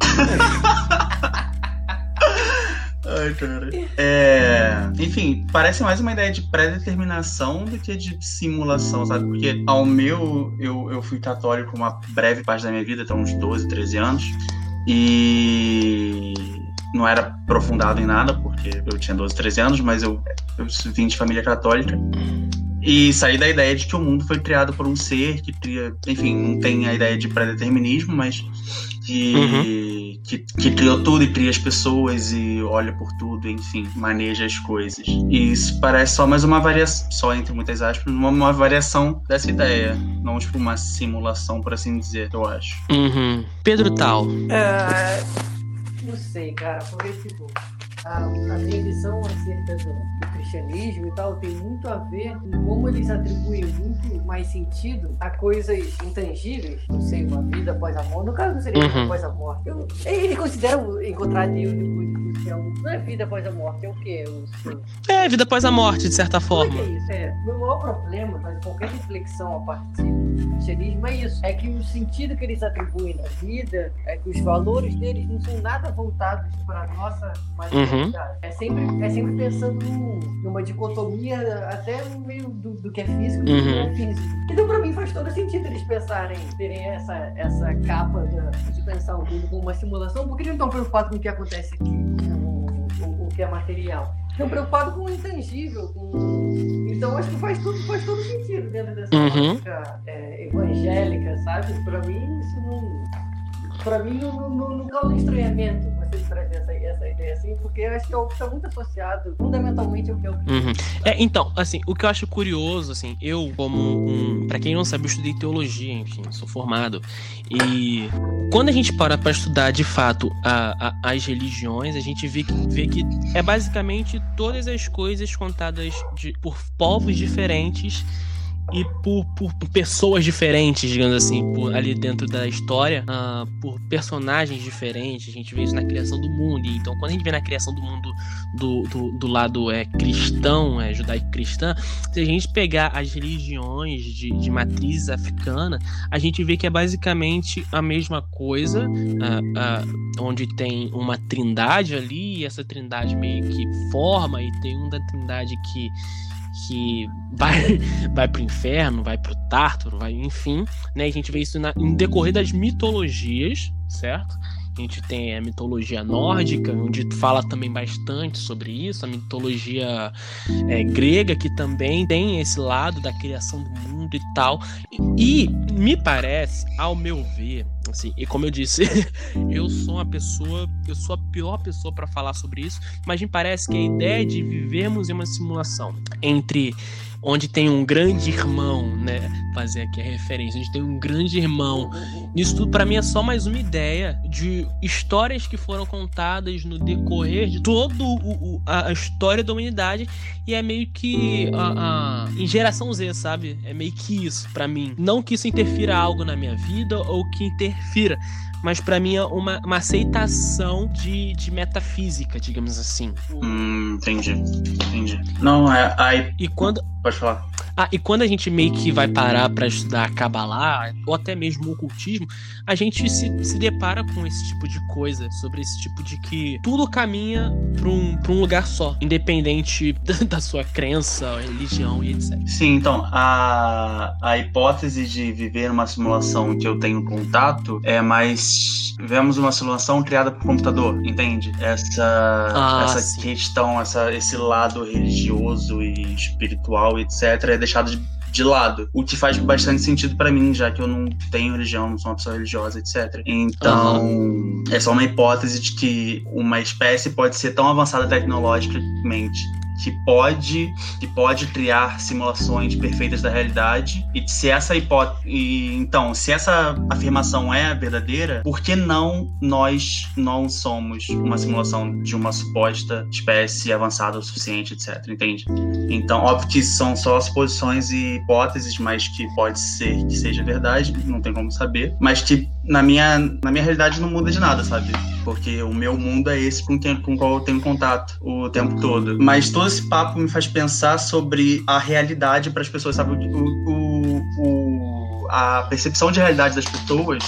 Ai, cara. É, enfim, parece mais uma ideia de pré-determinação do que de simulação, sabe? Porque ao meu, eu, eu fui católico uma breve parte da minha vida, até uns 12, 13 anos, e não era aprofundado em nada, porque eu tinha 12, 13 anos, mas eu, eu vim de família católica. E saí da ideia de que o mundo foi criado por um ser que cria, enfim, não tem a ideia de pré-determinismo, mas que, que, que criou tudo e cria as pessoas e olha por tudo, enfim, maneja as coisas. E isso parece só mais uma variação, só entre muitas aspas, uma, uma variação dessa ideia, não tipo uma simulação, por assim dizer, eu acho. Uhum. Pedro Tal. É, não sei, cara, porque, tipo, a, a minha visão acerca do, do cristianismo e tal tem muito a ver com como eles atribuem muito mais sentido a coisas intangíveis, não sei, uma vida após a morte. No caso, não seria vida Uhum. após a morte. Eu, ele considera encontrar Deus depois do céu. Não é vida após a morte, é o quê? O, É, vida após a morte, de certa é forma. que é isso? É, meu maior problema faz qualquer reflexão a partir do cristianismo é isso. É que o sentido que eles atribuem na vida, é que os valores deles não são nada voltados para a nossa materialidade. É, sempre, é sempre pensando num- numa dicotomia até no meio do, do que é físico e do que não é físico. Então, para mim, faz todo sentido eles pensarem, terem essa, essa capa da- de pensar o mundo como uma simulação, porque eles não estão preocupados com o que acontece aqui, o, que é material estão preocupados com o intangível, com... Então acho que faz tudo, faz todo sentido dentro dessa Uhum. é, evangélica, sabe? Pra mim isso não. Pra mim não, não, não causa estranhamento você trazer essa, essa ideia assim, porque eu acho que é algo que está muito associado fundamentalmente ao que o Uhum. É, então, assim, o que eu acho curioso, assim, eu, como um. Pra quem não sabe, eu estudei teologia, enfim, sou formado. E quando a gente para pra estudar de fato a- a- as religiões, a gente vê que, vê que é basicamente todas as coisas contadas de- por povos diferentes e por, por, pessoas diferentes, digamos assim, por, ali dentro da história, uh, por personagens diferentes. A gente vê isso na criação do mundo. Então, quando a gente vê na criação do mundo do, do, do lado é, cristão, é, judaico-cristã, se a gente pegar as religiões de, de matriz africana, a gente vê que é basicamente a mesma coisa, uh, uh, onde tem uma trindade ali, e essa trindade meio que forma, e tem uma trindade que que vai, [laughs] vai pro inferno, vai pro Tártaro, vai, enfim, né? A gente vê isso na, em decorrer das mitologias, certo? A gente tem a mitologia nórdica, onde fala também bastante sobre isso, a mitologia é, grega, que também tem esse lado da criação do mundo e tal. E, e me parece, ao meu ver, assim, e como eu disse, [laughs] eu sou uma pessoa, eu sou a pior pessoa para falar sobre isso, mas me parece que a ideia de vivermos em uma simulação entre onde tem um grande irmão, né? Fazer aqui a referência, onde tem um grande irmão. Isso tudo para mim é só mais uma ideia de histórias que foram contadas no decorrer de toda a história da humanidade e é meio que a, a, em geração Z, sabe? É meio que isso para mim. Não que isso interfira algo na minha vida ou que interfira, mas para mim é uma, uma aceitação de, de metafísica, digamos assim. Hum, entendi. Entendi. Não, é. Aí... E quando. Pode falar. Ah, e quando a gente meio que vai parar para estudar Kabbalah, ou até mesmo o ocultismo, a gente se, se depara com esse tipo de coisa, sobre esse tipo de que tudo caminha para um, pra um lugar só, independente [laughs] da sua crença, religião e etc. Sim, então, a, a hipótese de viver uma simulação que eu tenho contato é mais. Vemos uma simulação criada por computador, entende? Essa, ah, essa questão, essa, esse lado religioso e espiritual, etc., é deixado de, de lado. O que faz bastante sentido para mim, já que eu não tenho religião, não sou uma pessoa religiosa, etc. Então, uhum. é só uma hipótese de que uma espécie pode ser tão avançada tecnologicamente que pode que pode criar simulações perfeitas da realidade. E se essa hipótese então se essa afirmação é verdadeira por que não nós não somos uma simulação de uma suposta espécie avançada o suficiente etc entende? Então óbvio que são só suposições e hipóteses mas que pode ser que seja verdade não tem como saber. Mas que na minha na minha realidade não muda de nada sabe porque o meu mundo é esse com, quem, com qual eu tenho contato o tempo todo mas todo esse papo me faz pensar sobre a realidade para as pessoas, sabe? O, o, o, a percepção de realidade das pessoas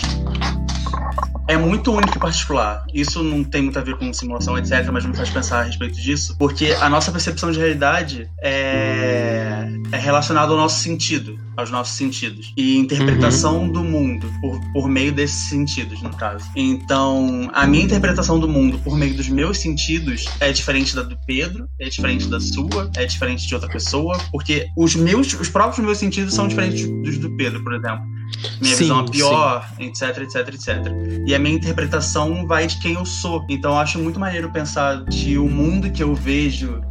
é muito único e particular. Isso não tem muito a ver com simulação, etc., mas me faz pensar a respeito disso, porque a nossa percepção de realidade é, é relacionada ao nosso sentido, aos nossos sentidos, e interpretação uhum. do mundo por, por meio desses sentidos, no caso. Então, a minha interpretação do mundo por meio dos meus sentidos é diferente da do Pedro, é diferente da sua, é diferente de outra pessoa, porque os meus, os próprios meus sentidos são diferentes dos do Pedro, por exemplo minha sim, visão é pior, sim. etc, etc, etc. E a minha interpretação vai de quem eu sou. Então eu acho muito maneiro pensar que o mundo que eu vejo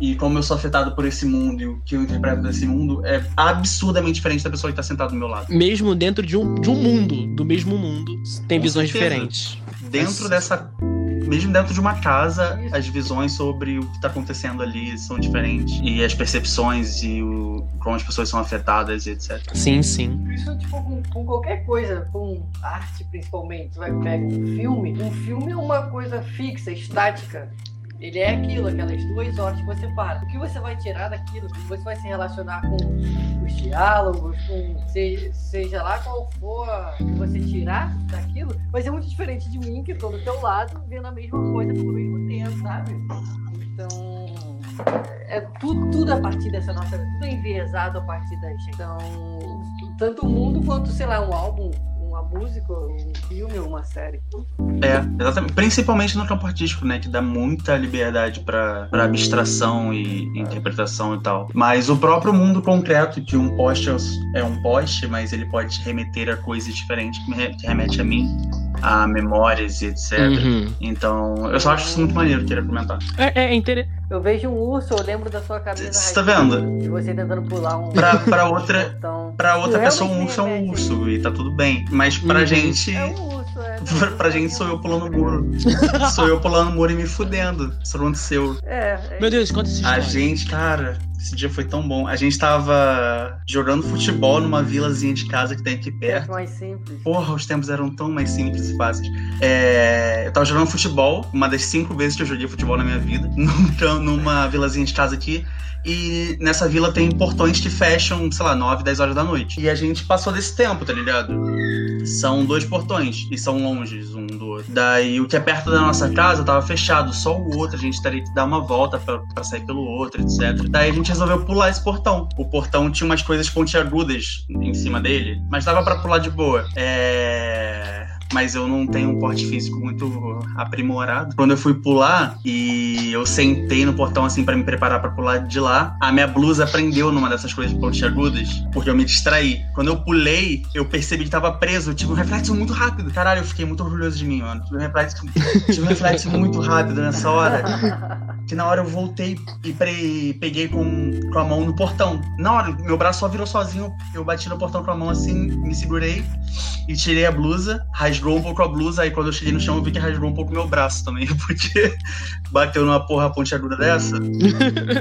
e como eu sou afetado por esse mundo e o que eu interpreto desse mundo é absurdamente diferente da pessoa que está sentada do meu lado. Mesmo dentro de um, de um mundo, do mesmo mundo, tem Com visões certeza. diferentes. Dentro dessa mesmo dentro de uma casa, as visões sobre o que está acontecendo ali são diferentes. E as percepções e o, como as pessoas são afetadas e etc. Sim, sim. Isso, tipo, com, com, qualquer coisa, com arte principalmente, vai pegar um filme. Um filme é uma coisa fixa, estática. Ele é aquilo, aquelas duas horas que você para. O que você vai tirar daquilo? Você vai se relacionar com os diálogos, com seja lá qual for que você tirar daquilo, vai ser muito diferente de mim, que estou do teu lado, vendo a mesma coisa pelo mesmo tempo, sabe? Então, é tudo, tudo a partir dessa nossa. Tudo é enviesado a partir da gente. Então, tanto o mundo quanto, sei lá, um álbum uma música, um filme, uma série. É, exatamente. Principalmente no campo artístico, né? Que dá muita liberdade para abstração e interpretação e tal. Mas o próprio mundo concreto, que um poste é um poste, mas ele pode remeter a coisas diferentes, que remete a mim, a memórias e etc. Uhum. Então, eu só acho isso muito maneiro, queria comentar. É, é interessante. Eu vejo um urso, eu lembro da sua cabeça. Você tá vendo? De você tentando pular um. Pra, pra outra, então, pra outra pessoa, um urso é um urso e tá tudo bem. Mas pra uhum. gente. É um urso, é. [laughs] pra gente sou eu pulando o muro. sou eu pulando o muro e me fudendo. Isso aconteceu. É. é Meu Deus, conta história. A gente, cara, Esse dia foi tão bom. A gente tava jogando futebol numa vilazinha de casa que tem aqui É perto. mais simples. Porra, os tempos eram tão mais simples e fáceis. É, eu tava jogando futebol, uma das cinco vezes que eu joguei futebol na minha vida, [laughs] numa vilazinha de casa aqui. E nessa vila tem portões que fecham, sei lá, 9, 10 horas da noite. E a gente passou desse tempo, tá ligado? São dois portões e são longes um do outro. Daí o que é perto da nossa casa tava fechado, só o outro a gente teria que dar uma volta pra sair pelo outro, etc. Daí a gente resolveu pular esse portão. O portão tinha umas coisas pontiagudas em cima dele, mas dava pra pular de boa. É. Mas eu não tenho um porte físico muito aprimorado. Quando eu fui pular e eu sentei no portão assim pra me preparar pra pular de lá, a minha blusa prendeu numa dessas coisas pontiagudas, porque eu me distraí. Quando eu pulei, eu percebi que tava preso. Eu tive um reflexo muito rápido. Caralho, eu fiquei muito orgulhoso de mim, mano. Tive um reflexo, tive um reflexo muito rápido nessa hora. Que na hora eu voltei e peguei com, com a mão no portão. Na hora, meu braço só virou sozinho. Eu bati no portão com a mão assim, me segurei e tirei a blusa. Rasgou um pouco a blusa. Aí quando eu cheguei no chão, eu vi que rasgou um pouco meu braço também, [laughs] porque bateu numa porra pontiaguda dessa.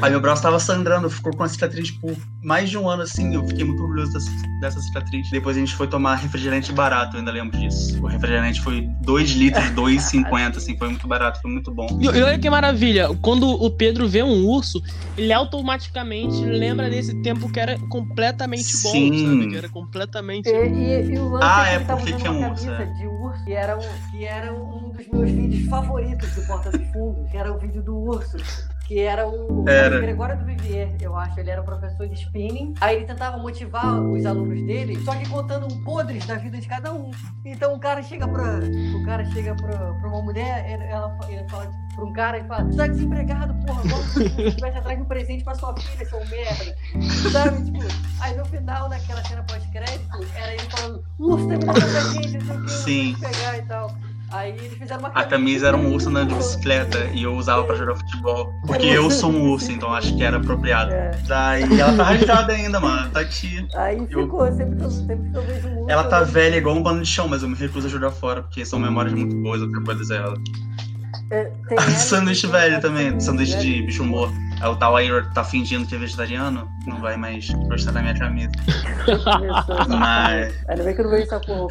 Aí meu braço tava sangrando, ficou com a cicatriz por mais de um ano assim. Eu fiquei muito orgulhoso dessa, dessa cicatriz. Depois a gente foi tomar refrigerante barato, eu ainda lembro disso. O refrigerante foi 2 litros, [laughs] 2,50, assim, foi muito barato, foi muito bom. E, e olha que maravilha, quando o Pedro vê um urso, ele automaticamente lembra desse tempo que era completamente bom, Sim. sabe? Que era completamente. E, e- e o lance Ah, é é, porque que é um urso, é. de urso, que era, um, que era um dos meus vídeos favoritos do Porta dos Fundos, que era o vídeo do urso. Que era o Era. Gregório do Vivier, eu acho. Ele era um professor de spinning. Aí ele tentava motivar os alunos dele, só que contando um podres da vida de cada um. Então o cara chega pra. O cara chega pra, pra uma mulher, ela, ele fala pra um cara e fala: Tu tá desempregado, porra, vamos estivesse atrás de um presente pra sua filha, seu merda. Sabe, tipo, aí no final, naquela cena pós-crédito, era ele falando, urso com a gente, não sei o que, Sim. pegar e tal. Aí eles fizeram uma A camisa era um urso andando de bicicleta e eu usava pra jogar futebol. Porque eu sou um urso, então acho que era apropriado. É. Daí ela tá rasgada ainda, mano. Tá aqui. Aí ficou, sempre que eu, sempre que eu vejo um urso. Ela tá eu- velha igual um pano de chão, mas eu me recuso a jogar fora, porque são memórias muito boas, eu quero poder dizer ela. É, tem [laughs] ela, sanduíche tem velho também, tem sanduíche de bicho morto. Aí o tal aí tá fingindo que é vegetariano, não vai mais gostar da minha camisa. Mas, Ainda bem que eu não vejo essa porra.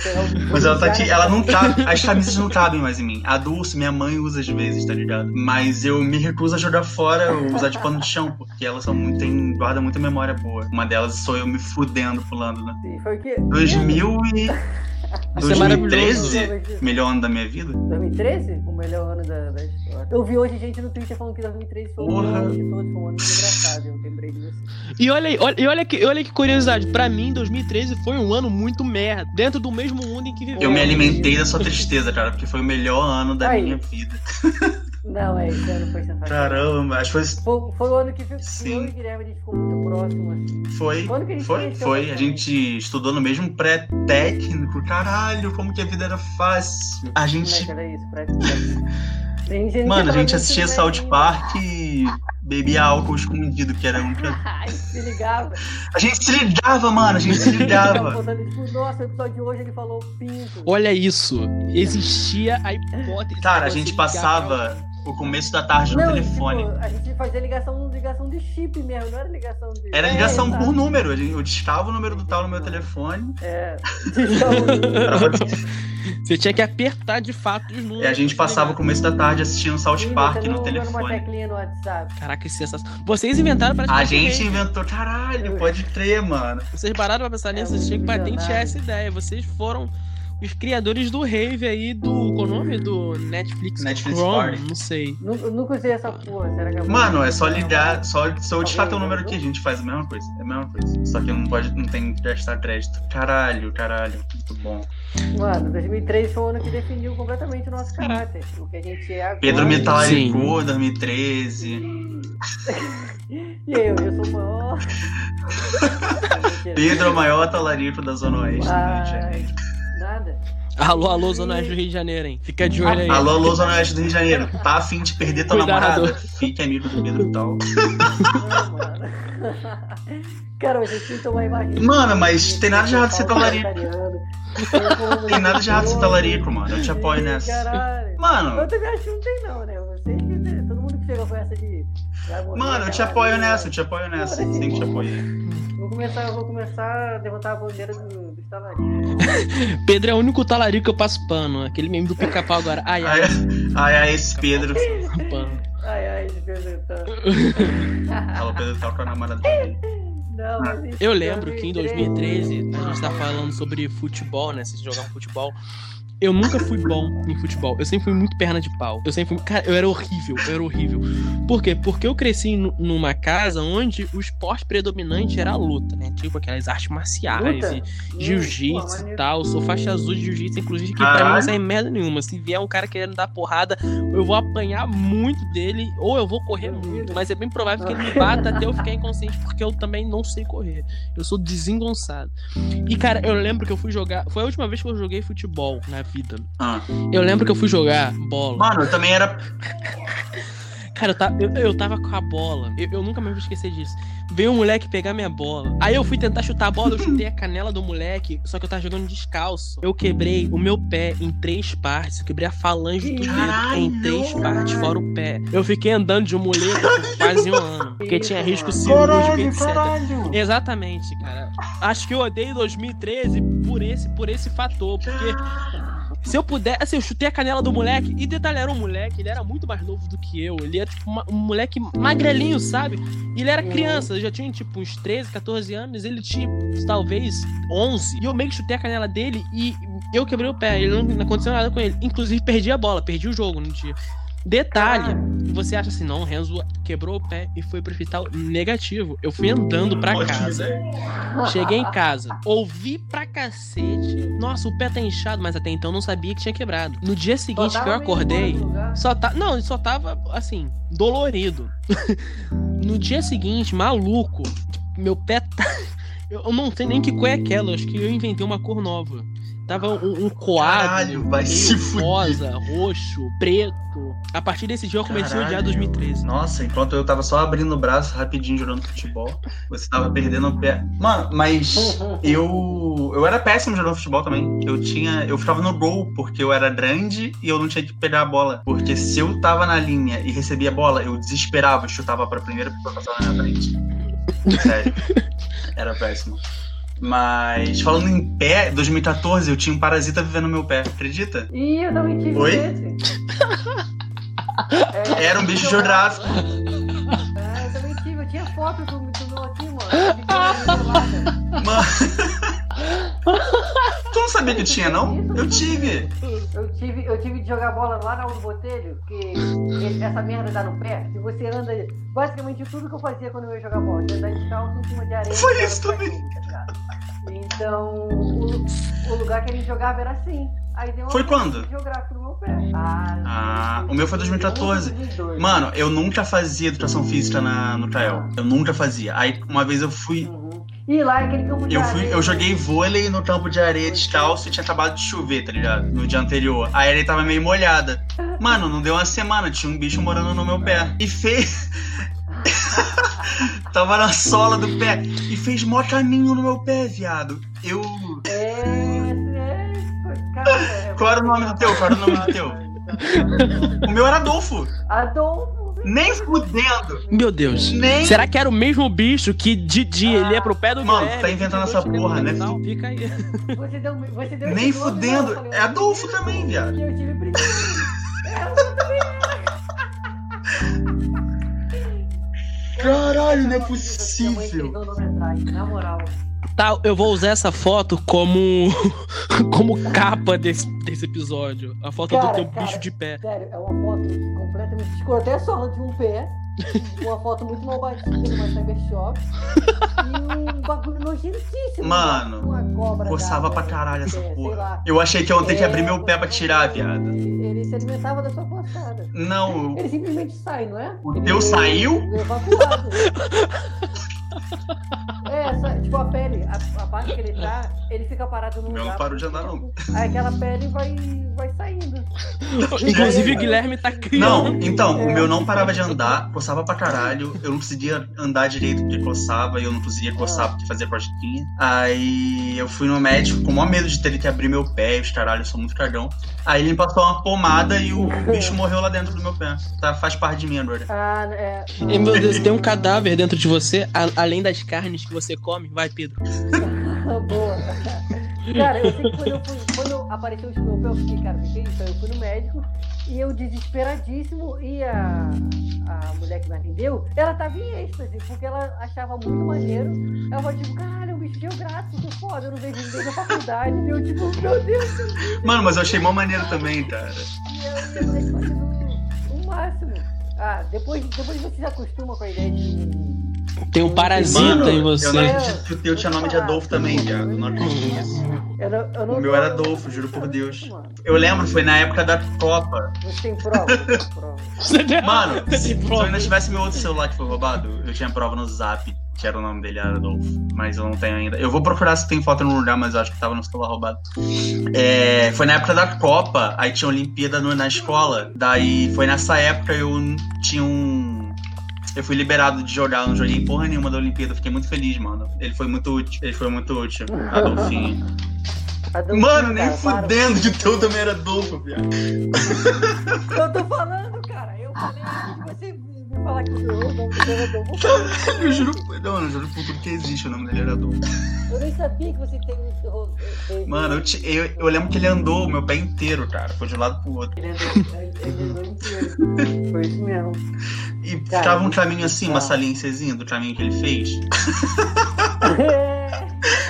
mas ela tá aqui, ela não cabe, as camisas não cabem mais em mim. A urso, minha mãe usa às vezes, tá ligado? Mas eu me recuso a jogar fora, ou usar de pano de chão, porque elas são muito, tem, guardam muita memória boa. Uma delas sou eu me fudendo pulando, né? Sim, Foi o quê? 2000 e... Isso é maravilhoso. 2013? Melhor ano da minha vida? 2013? O melhor ano da, da história. Eu vi hoje gente no Twitter falando que 2013 foi melhor ano de todos, foi um ano muito engraçado. Eu lembrei de você. E olha aí, olha, e olha que, olha que curiosidade, pra mim 2013 foi um ano muito merda, dentro do mesmo mundo em que vivemos. Eu me alimentei da sua tristeza, cara, porque foi o melhor ano da Aí. minha vida. [laughs] Não, é, esse ano foi sensacional. Caramba, acho que foi Foi, foi o ano que, que Sim. eu e o Guilherme a gente ficou muito próximo, assim. Foi, Quando que a gente foi, conheceu foi. A gente estudou no mesmo pré-técnico. Caralho, como que a vida era fácil. A Como é gente. que era isso? Gente, Mano, a gente assistia ensino South. Park e bebia álcool escondido, que era um. [laughs] Ai, se ligava. A gente se ligava, mano, a gente se ligava. tipo, nossa, o episódio de hoje ele falou pinto. Olha isso, existia a hipótese. Cara, a gente ligar passava o começo da tarde no Não, telefone. tipo, a gente fazia ligação, ligação de chip mesmo, não era ligação de. Era É, ligação exato. por número. a gente- Eu discava o número do tal no meu telefone. É. [laughs] Você tinha que apertar de fato os números. E a gente passava o começo da tarde assistindo South Park no Uma telefone. teclinha no WhatsApp. Caraca, que sensação. Vocês inventaram pra A gente inventou, caralho, pode crer, mano. Vocês pararam pra pensar É nisso, vocês tinham que patentear essa ideia. Vocês foram os criadores do rave aí do. Qual o nome? Do Netflix. Netflix Chrome? Party. Não sei. Nu- Eu nunca usei essa porra. Será que vou- Mano, é só ligar, só discar teu Alguém número aqui, a gente faz a mesma coisa. É a mesma coisa. Só que não pode, não tem que gastar crédito. Caralho, caralho, muito bom. Mano, 2003 foi o ano que definiu completamente o nosso caráter. O que a gente é agora. Pedro me talaricou, Sim. 2013. [laughs] E eu, eu sou o maior. [laughs] [laughs] Pedro é o maior talarico da Zona Oeste Ai, Janeiro. Nada. Alô, alô, Zona Oeste do Rio de Janeiro, hein? Fica de olho aí. Alô, alô, Zona Oeste do Rio de Janeiro. Tá afim de perder tua Cuidado. namorada? Fique amigo do Pedro e tal. Não, mano. Cara, vocês pintam uma imagem. Mano, mas tem nada de errado ser talarico. talarico. Tem nada de errado ser talarico, mano. Eu te apoio nessa. Caralho. Mano, Eu também acho que não tem, não, né? Vocês que. Todo mundo que chega com essa de. Mano, eu te apoio nessa, eu te apoio nessa. Sempre te apoiei. Vou começar, eu vou começar a levantar a bandeira do, dos talaricos. Pedro é o único talarico que eu passo pano. Aquele meme do pica-pau agora. Ai, Ai, ai, ai, esse Pedro. pano. Ai, ai, de apresentar. Fala o Pedro tá com a namorada [laughs] dele. Não, Eu lembro que em 2013 a gente tá falando sobre futebol, né? Se jogar futebol. Eu nunca fui bom em futebol. Eu sempre fui muito perna de pau. Eu sempre fui. Cara, eu era horrível. Eu era horrível. Por quê? Porque eu cresci nu- numa casa onde o esporte predominante era a luta, né? Tipo aquelas artes marciais Luta? e Pô, jiu-jitsu e tal. Eu sou faixa azul de jiu-jitsu, inclusive, que pra mim não sai merda nenhuma. Se vier um cara querendo dar porrada, eu vou apanhar muito dele ou eu vou correr muito. Mas é bem provável que ele me bata até eu ficar inconsciente, porque eu também não sei correr. Eu sou desengonçado. E, cara, eu lembro que eu fui jogar. Foi a última vez que eu joguei futebol na vida. Ah. Eu lembro que eu fui jogar bola. Mano, eu também era. [laughs] Cara, eu, ta- eu, eu tava com a bola. Eu, eu nunca mais vou esquecer disso. Veio um moleque pegar minha bola. Aí eu fui tentar chutar a bola, eu chutei a canela do moleque, só que eu tava jogando descalço. Eu quebrei o meu pé em três partes. Eu quebrei a falange do dedo em três Caralho! partes, fora o pé. Eu fiquei andando de muleta por [laughs] quase um ano. Porque tinha risco cirúrgico, etc. caralho! Exatamente, cara. Acho que eu odeio 2013 por esse, por esse fator. Porque se eu puder, assim, eu chutei a canela do moleque. E detalhe, era um moleque, ele era muito mais novo do que eu. Ele era tipo uma- um moleque magrelinho, sabe? E ele era criança, ele já tinha tipo uns 13, 14 anos. Ele tinha talvez 11. E eu meio que chutei a canela dele e eu quebrei o pé. Ele não, não aconteceu nada com ele. Inclusive, perdi a bola, perdi o jogo no dia. Detalhe, você acha assim, não, o Renzo quebrou o pé e foi pro hospital negativo. Eu fui andando pra casa. ideia. Cheguei em casa, ouvi pra cacete. Nossa, o pé tá inchado, mas até então não sabia que tinha quebrado. No dia seguinte que eu acordei, só tá. Não, ele só tava assim, dolorido. [laughs] no dia seguinte, maluco, meu pé tá. [laughs] Eu não sei nem que cor é aquela, acho que eu inventei uma cor nova. Tava um, um coado, Caralho, vai se rosa, roxo, preto. A partir desse dia eu comecei a odiar Caralho. 2013. Nossa, enquanto eu tava só abrindo o braço rapidinho jogando futebol, você tava perdendo o pé. Mano, mas [laughs] eu. Eu era péssimo jogando futebol também. Eu tinha. Eu ficava no gol porque eu era grande e eu não tinha que pegar a bola. Porque se eu tava na linha e recebia a bola, eu desesperava, chutava pra primeira pessoa que passava na minha frente. Sério. [laughs] Era péssimo. Mas falando em pé, 2014 eu tinha um parasita vivendo no meu pé, acredita? Ih, eu também tive Oi? esse. [laughs] É, Era um bicho geográfico. É, eu também tive, eu tinha foto do, meu aqui, mano. [laughs] Mano. Tu não sabia que tinha, não? Eu tive. Eu tive, eu tive de jogar bola lá na Aldo Botelho, porque essa merda dá no pé. Se você anda. Basicamente tudo que eu fazia quando eu ia jogar bola, ia andar descalço em cima de areia. Foi isso também. tá? Então, o, o lugar que a gente jogava era assim. Aí deu uma Foi quando? Ah, Ah, o meu foi 2014. 2012. Mano, eu nunca fazia educação física na, no Trael. Eu nunca fazia. Aí uma vez eu fui. Uhum. E lá é aquele campo de Eu fui, areia. eu joguei vôlei no campo de areia descalço e tinha acabado de chover, tá ligado? No dia anterior. A areia tava meio molhada. Mano, não deu uma semana, tinha um bicho morando no meu pé. E fez. [laughs] tava na sola do pé. E fez mó caminho no meu pé, viado. Eu. É, é. Cara, é- Qual era o nome do teu? Qual era o nome do teu? [laughs] O meu era Adolfo. Adolfo. Nem fudendo. Meu Deus. Nem. Será que era o mesmo bicho que de dia ele ia pro pé do Mano, Guilherme, tá inventando essa porra, né, filho? Fica aí. Você deu, você deu Nem fudendo. não, falei, É Adolfo também, viado. Eu tive preguiça. É, Caralho, não é Minha mãe possível. na moral. Tá, eu vou usar essa foto como [laughs] como capa desse, desse episódio. A foto Cara, do teu cara. bicho de pé. Sério, é uma foto completamente sola de um pé. [laughs] Uma foto muito mal batida numa cybershop. E um bagulho nojentíssimo. Mano, Uma cobra. Coçava d'água, pra caralho essa é, sei porra. Eu achei que eu ia ter que abrir meu pé pra tirar, viado. Ele, se alimentava da sua coçada. Não, Ele simplesmente sai, não é? O Ele teu é- saiu? evacuado. [laughs] é, É, essa, tipo a pele, a, a parte que ele tá, ele fica parado no O meu lugar. não parou de andar, não. [laughs] Aí aquela pele vai, vai saindo. Inclusive o Guilherme tá criando. Não, então, o meu não parava de andar, coçava pra caralho. Eu não conseguia andar direito porque coçava e eu não conseguia coçar porque fazia cosquinha. Aí eu fui no médico com o maior medo de ter que abrir meu pé, os caralho, eu sou muito cagão. Aí ele me passou uma pomada e o bicho morreu lá dentro do meu pé. Tá, faz parte de mim agora. Ah, é. E, meu Deus, tem um cadáver dentro de você, a- além das carnes que você come. Vai, Pedro. Boa. Cara, eu sei que quando, eu fui, quando apareceu o meu pé, eu fiquei, cara, que é isso? Aí eu fui no médico e eu desesperadíssimo. E a, a mulher que me atendeu, ela tava em êxtase, porque ela achava muito maneiro. Ela falou, tipo, caralho, é um bicho geográfico, que foda, eu não vejo ninguém na faculdade. E eu, tipo, meu Deus, meu Deus. Mano, mas eu achei mó maneiro também, cara. E eu, e a mulher fazendo o máximo. Ah, depois, depois você se acostuma com a ideia de. Tem um parasita Mano, em você. eu não acredito que o teu tinha nome de Adolfo também, viado. Eu não acredito nisso. O meu era Adolfo, juro por Deus. Eu lembro, foi na época da Copa. Você tem prova? Você tem prova. Mano, se eu ainda tivesse meu outro celular que foi roubado, eu tinha prova no zap, que era o nome dele, era Adolfo. Mas eu não tenho ainda. Eu vou procurar se tem foto no lugar, mas eu acho que tava no celular roubado. É, foi na época da Copa, aí tinha Olimpíada no- na escola. Daí foi nessa época eu tinha um. Eu fui liberado de jogar, eu não joguei porra nenhuma da Olimpíada, fiquei muito feliz, mano. Ele foi muito útil, ele foi muito útil, Adolfinho. [laughs] Adolfinho, Mano, nem cara, para. fudendo que o teu também era Adolfo, viado. Eu tô falando, cara. Eu falei antes de você me falar que o nome dele era Adolfo. Eu juro, não, eu juro por tudo que existe, o nome dele era Adolfo. Eu nem sabia que você tem um. tem- Mano, eu, te- eu, eu lembro que ele andou o meu pé inteiro, cara. Foi de um lado pro outro. Ele andou, ele andou inteiro. [laughs] Foi isso mesmo. E Cara, ficava um caminho assim, uma saliênciazinha do caminho que ele fez. É.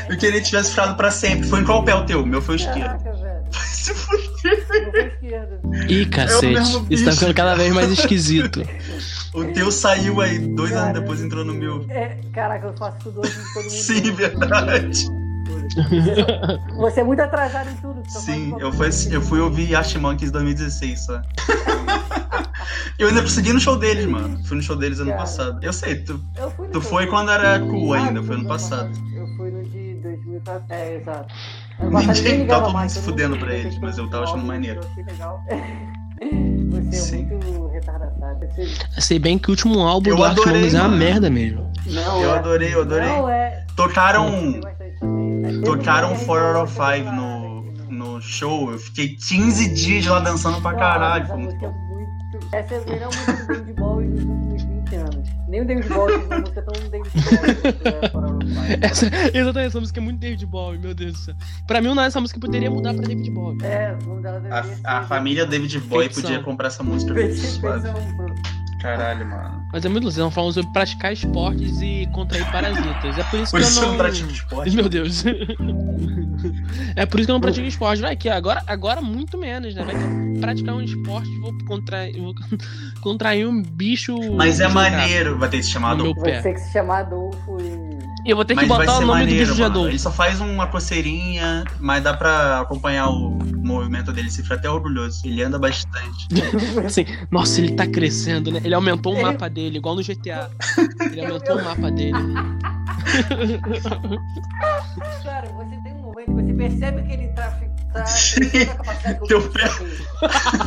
Queria que ele tivesse ficado pra sempre. Foi em qual pé o teu? O meu foi o esquerdo. Caraca, velho. [laughs] Se fuder. Ih, cacete. mesmo Isso tá ficando cada vez mais esquisito. [laughs] O teu saiu aí, dois Cara, anos depois entrou no meu. É, caraca, eu faço tudo hoje todo mundo. Sim, verdade. Você- [laughs] Você é muito atrasado em tudo. Sim, eu, fui, eu fui ouvir Yashi Monkeys 2016 só. [laughs] Eu ainda consegui no show deles, mano. Fui no show deles ano Cara. passado. Eu sei, tu, Eu tu foi quando era cool ainda, foi ano no passado. Eu fui no de 2014. É, exato. Ninguém- ninguém tá todo mundo se fudendo pra eles, mas eu tava achando maneiro. Eu achei legal. [laughs] Você é Sim. muito retardado. Você- Sei bem que o último álbum Eu do adorei, Monkeys é uma merda mesmo. Não, Eu é- adorei, eu adorei. Não, é. Tocaram. Teve Tocaram um 4 out of que 5 eu no, no show. Eu fiquei 15 dias lá dançando pra Não, caralho. Essa Foi muito é bom. muito. Essa é a melhor Nem o David Bowie uma música tão David Bowie é. [laughs] Essa, exatamente, essa música é muito David Bowie, meu Deus do céu. Pra mim, o nome dessa música poderia mudar pra David Bowie. É, o nome dela deveria ser. A, a família David Bowie podia comprar essa música. Caralho, mano. Mas é muito louco, vocês estão falando sobre praticar esportes e contrair parasitas. É por isso Por que isso eu eu não... pratico esporte. Meu Deus. [laughs] É por isso que eu não pratico esporte. Vai que agora, agora muito menos, né? Vai que eu praticar um esporte vou contrair, vou [laughs] contrair um bicho. Mas é maneiro, vai ter que se meu Adolfo. Vai ter que se chamar Adolfo e. E eu vou ter que Mas vai botar o nome do maneiro, bicho mano. Adolfo. Ele só faz uma coceirinha, mas dá pra acompanhar o movimento dele. Você fica até orgulhoso. Ele anda bastante. [laughs] Assim, nossa, ele tá crescendo, né? Ele aumentou o mapa dele, igual no GTA. Ele aumentou o mapa dele. [laughs] Cara, você tem um momento que você percebe que ele tá. tá Sim. tem [laughs] toda a capacidade que Teu pé.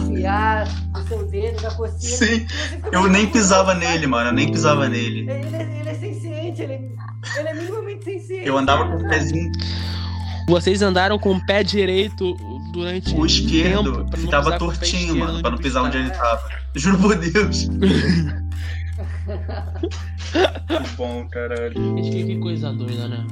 Enfiar o seu dedo na coceira. Sim. Eu nem pisava nele, mano. Eu nem pisava nele. Ele, é- ele é ele, ele é minimamente senciente. Eu andava com o pezinho Vocês andaram com o pé direito durante o um esquerdo tempo pra não ficava tortinho, mano, pra não pisar onde ele tava. Juro por Deus. [laughs] que bom, caralho. Gente, que, que coisa doida, né?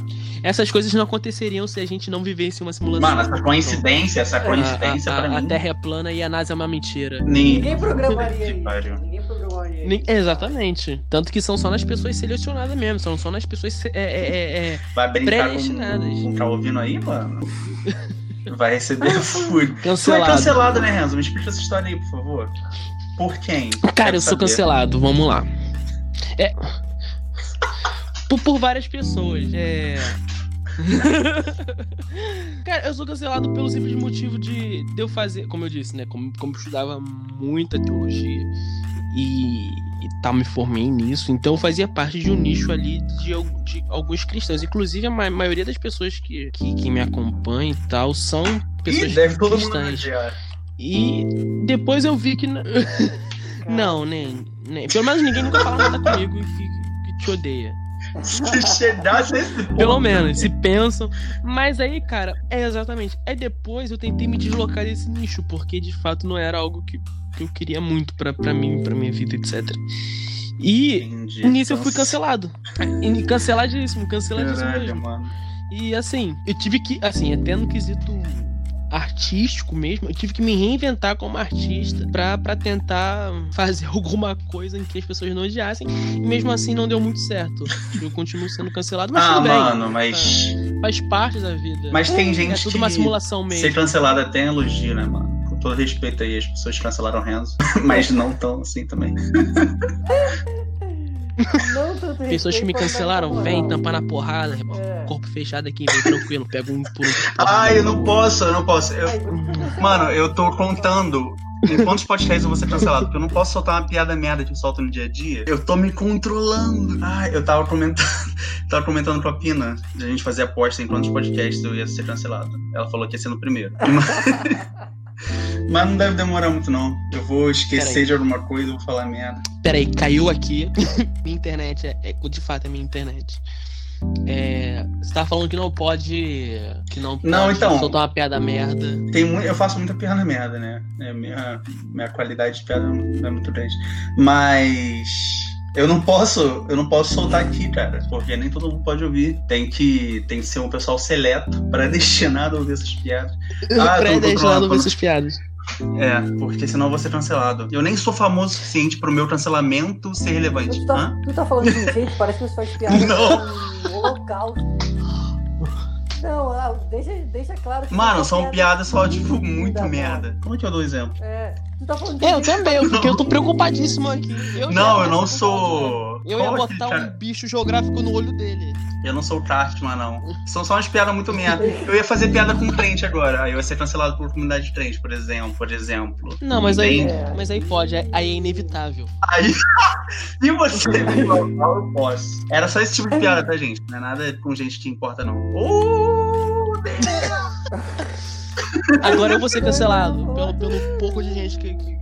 Essas coisas não aconteceriam se a gente não vivesse uma simulação. Mano, essa coincidência, essa A- coincidência a, a, pra a mim. Terra é plana e a NASA é uma mentira. Nem... Ninguém programaria isso. Ninguém programaria Nem- isso. exatamente. Tanto que são só nas pessoas selecionadas mesmo. São só nas pessoas. É, é, é, é, Vai brincar Predestinadas. com, com tá ouvindo aí, mano? Vai receber [laughs] fúria. Tu é cancelado. cancelado, né, Renzo? Me explica essa história aí, por favor. Por quem? Cara, Quero eu sou saber. cancelado. Vamos lá. É. Por, por várias pessoas. É. [laughs] Cara, eu sou cancelado pelo simples motivo de, de eu fazer, como eu disse, né? Como, como eu estudava muita teologia e e tal, me formei nisso. Então eu fazia parte de um nicho ali de, de alguns cristãos. Inclusive, a ma maioria das pessoas que, que, que, me acompanham e tal são pessoas Ih, deve todo cristãs. E depois eu vi que. [laughs] não, nem, nem. Pelo menos ninguém nunca fala nada comigo e que, que te odeia. Se chegasse esse ponto. Pelo menos, se pensam. Mas aí, cara, é exatamente. Aí depois eu tentei me deslocar desse nicho, porque de fato não era algo que, que eu queria muito pra, pra mim, pra minha vida, etc. E Entendi. nisso eu fui cancelado. E canceladíssimo, canceladíssimo Caralho, mesmo. mano. E assim, eu tive que, assim, até no quesito artístico mesmo, eu tive que me reinventar como artista pra, pra tentar fazer [laughs] alguma coisa em que as pessoas não odiassem. E mesmo assim não deu muito certo. Eu continuo sendo cancelado, mas ah, tudo bem. mano, mas. Faz parte da vida. Mas tem gente é tudo que uma simulação mesmo. ser cancelado até é elogio, né, mano? Com todo respeito aí, as pessoas cancelaram Renzo. [laughs] mas não tão assim também. [laughs] Não tanto Pessoas que me cancelaram, vem tampar na porrada, irmão. É. Corpo fechado aqui, vem tranquilo, pega um por um. Ai, eu não posso, eu não posso. Eu- tô Mano, eu tô contando em quantos podcasts eu vou ser cancelado, porque eu não posso soltar uma piada merda que eu solto no dia a dia. Eu tô me controlando. Ai, eu tava comentando, [laughs] tava comentando com a Pina, de a gente fazer aposta em quantos podcasts eu ia ser cancelado. Ela falou que ia ser no primeiro. [laughs] Mas não deve demorar muito, não. Eu vou esquecer de alguma coisa vou falar merda. Peraí, caiu aqui. minha [laughs] internet é, é- De fato, é minha internet. É, você tava falando que não pode. Que não pode Não, então. soltar uma piada merda. Tem muito, eu faço muita piada merda, né? É, minha, minha qualidade de piada não é muito grande. Mas eu não posso, eu não posso soltar aqui, cara, porque nem todo mundo pode ouvir. Tem que, tem que ser um pessoal seleto [laughs] para destinado a ouvir essas piadas. [laughs] Ah, Predestinado a pronto. essas piadas. É, porque senão eu vou ser cancelado. Eu nem sou famoso o suficiente pro meu cancelamento ser relevante. Tu tá, Hã? tu tá falando de um jeito, parece que você faz piada [laughs] Não. com o holocausto. Não, ah, deixa, deixa claro que. Mano, são piada piadas só, tipo, muito merda. Como é que eu dou exemplo? É, tu tá falando de É, eu também, porque eu tô preocupadíssimo aqui. Eu Não, eu não sou. Eu ia Qual botar cara? um bicho geográfico no olho dele. Eu não sou o Cartman, não. São só umas piadas muito merda. Eu ia fazer piada com crente agora. Aí eu ia ser cancelado por comunidade de crente, por exemplo. Por exemplo. Não, mas aí, É. mas aí pode, aí é inevitável. Aí. [laughs] e você? Não, eu posso. Era só esse tipo de piada, tá, gente? Não é nada com gente que importa, não. Oh, Agora eu vou ser cancelado [laughs] pelo, pelo pouco de gente que. que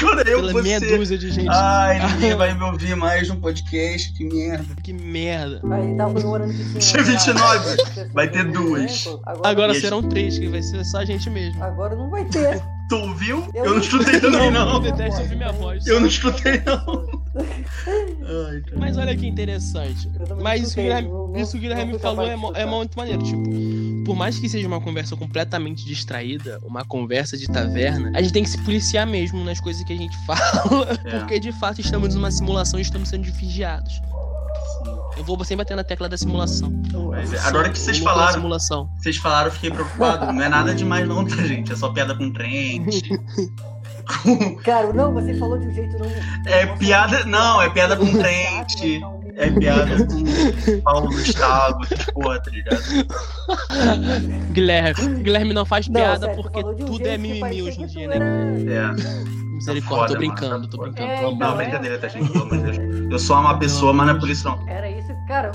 Quando eu pela vou meia ser- dúzia de gente. Ai, [laughs] ninguém vai me ouvir mais no podcast, que merda. Que merda. Aí tava comemorando que [laughs] tinha. Tinha 29, pessoas vai ter duas. Agora E a serão três, que vai ser só a gente mesmo. Agora não vai ter. Tu ouviu? Eu Eu não não- escutei também, eu não. detesto ouvir minha voz. Eu não escutei, não. Ai. Mas olha que interessante. Mas isso que Guilherme, não- isso que o Guilherme falou é, é muito maneiro. Tipo, por mais que seja uma conversa completamente distraída, uma conversa de taverna, a gente tem que se policiar mesmo nas coisas que a gente [laughs] fala. É. Porque de fato estamos numa simulação e estamos sendo vigiados. Eu vou sempre bater na tecla da simulação. Mas é, agora que vocês falaram, simulação. vocês falaram, eu fiquei preocupado. Não é nada demais, não, tá, gente? É só piada com crente. [laughs] com- [laughs] Cara, não, você falou de um jeito não. É Nossa, piada. Não, é piada com crente. ficar um É piada com Paulo Gustavo, essas porra, tá ligado? Guilherme, Guilherme não faz Não, piada sério, porque um tudo é mimimi hoje em dia, né? É. Misericórdia, tô brincando, mano, tô tá brincando. É, Não, Deus. brincadeira, tá, gente? Eu sou uma pessoa, mas não é por isso, não. Era isso, cara.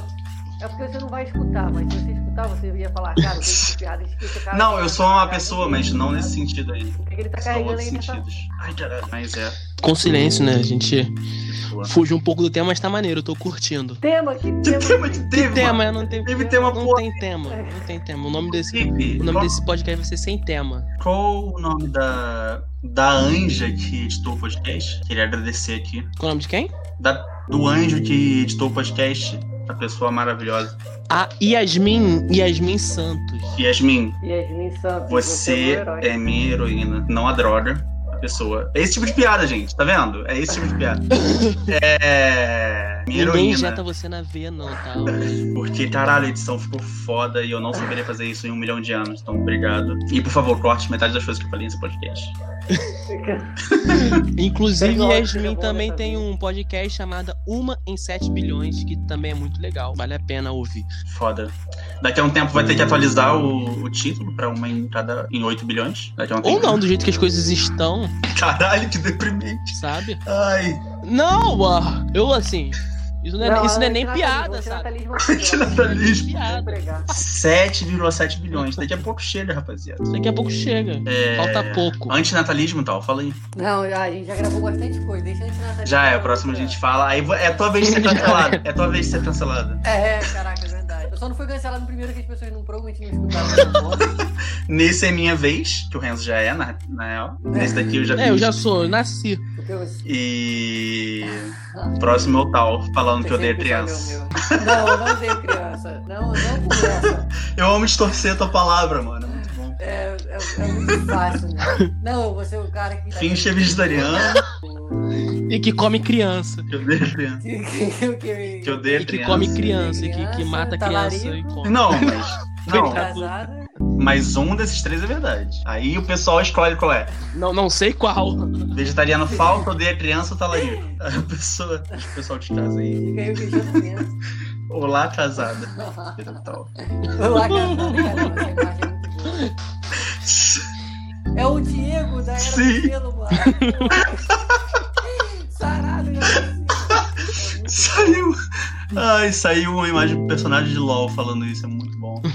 É porque você não vai escutar, mas se você escutar, você ia falar, cara, eu tenho piadas que esse cara. Não, eu sou uma pessoa, mas não nesse sentido aí. O que que ele tá São carregando aí nessa. sentidos. Ai, caralho. Mas é. Com silêncio, né? A gente que fugiu um pouco do tema, mas tá maneiro, eu tô curtindo. Tema, que Que tema? tema que teve? Tema, mano? não tem, Teve tema, não tem tema, não tem tema. O nome desse, Felipe, o nome qual, desse podcast vai ser sem tema. qual o nome da, da anja que editou o podcast? Queria agradecer aqui. Qual o nome de quem? Da, do anjo que editou o podcast. A pessoa maravilhosa. A Yasmin, Yasmin Santos. Yasmin, Yasmin Santos. você é o herói. é minha heroína, não a droga. A pessoa. É esse tipo de piada, gente, tá vendo? É esse tipo de piada. [laughs] É. Minha Ninguém heroína. injeta você na veia, não, tá? [laughs] Porque, caralho, a edição ficou foda e eu não saberia fazer isso em um milhão de anos. Então, obrigado. E, por favor, corte metade das coisas que eu falei nesse podcast. [laughs] Inclusive, Yasmin fica bom também tem um podcast chamado Uma em 7 bilhões, que também é muito legal. Vale a pena ouvir. Foda. Daqui a um tempo vai ter que atualizar o, o título pra uma em cada. em 8 bilhões. Daqui a um tempo. Ou não, do jeito que as coisas estão, Caralho, que deprimente. sabe? Ai. Não, ah, eu assim. Isso não é, isso [laughs] não é nem piada, antinatalismo, sabe? Antinatalismo. Vou pregar. 7,7 bilhões. Daqui a pouco chega, rapaziada. Daqui a pouco chega. É... Falta pouco. Antinatalismo e tal, fala aí. Não, a gente já gravou bastante coisa. Deixa antinatalismo. Já é, o próximo a gente fala. Aí é tua vez de ser cancelado. É tua vez de ser cancelado. É, caraca, é. Eu só não fui cancelado no primeiro que as pessoas não, provavelmente não [laughs] escutaram porra. Nesse é minha vez, que o Renzo já é, na, real. Nesse daqui eu já É, eu já sou, eu nasci. Porque eu. E. Próximo é o Tal, falando que eu odeio criança. é meu. Não, eu não odeio criança. Não, não começa. [laughs] Eu amo distorcer a tua palavra, mano. É muito bom. É, é, é muito fácil, né? Não, você é o cara que. tá Finge vegetariano, [laughs] E que come criança. que eu odeio criança. Que, que, que, Que eu odeio E que criança. come criança. E que, que mata talarico. criança e come. Não, [laughs] mas. Não. Casada. mas um desses três é verdade. Aí o pessoal escolhe qual é. Não, não sei qual. Vegetariano falta, odeia criança ou talarico. Aí a pessoa. O pessoal de casa aí. Fica aí o questionamento. Olá, casada. Tal. Olá, imagem [laughs] é. É o Diego da Era Sim. do Gelo, mano. [laughs] Sarado? [laughs] Saiu. Ai, saiu uma imagem do personagem de LOL falando isso, é muito bom. [laughs]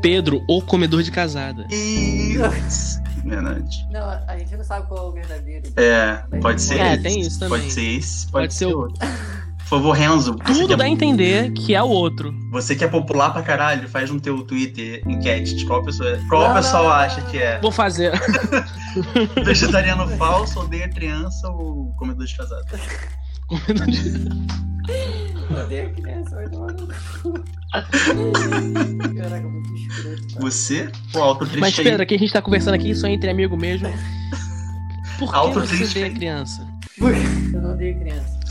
Pedro, o comedor de casada. Isso. Verdade. Não, a gente não sabe qual é o verdadeiro. É, pode ser É, esse. tem isso também. Pode ser esse, pode, Pode ser ser o- outro. Por favor, Renzo, Tudo que, dá a é, entender que é o outro. você que é popular pra caralho, faz no teu Twitter enquete de qual pessoa, qual Não, pessoal não, não, acha que é Vou fazer. [laughs] vegetariano falso, odeia criança ou comedor de casado. Comedor de- [laughs] Odeio criança, vai tomar no cu. [laughs] Caraca, muito escroto. Você? Alto triste Mas aí. Pedro, aqui a gente tá conversando aqui só entre amigo mesmo. Por que Alto você odeia criança? Eu não odeio criança.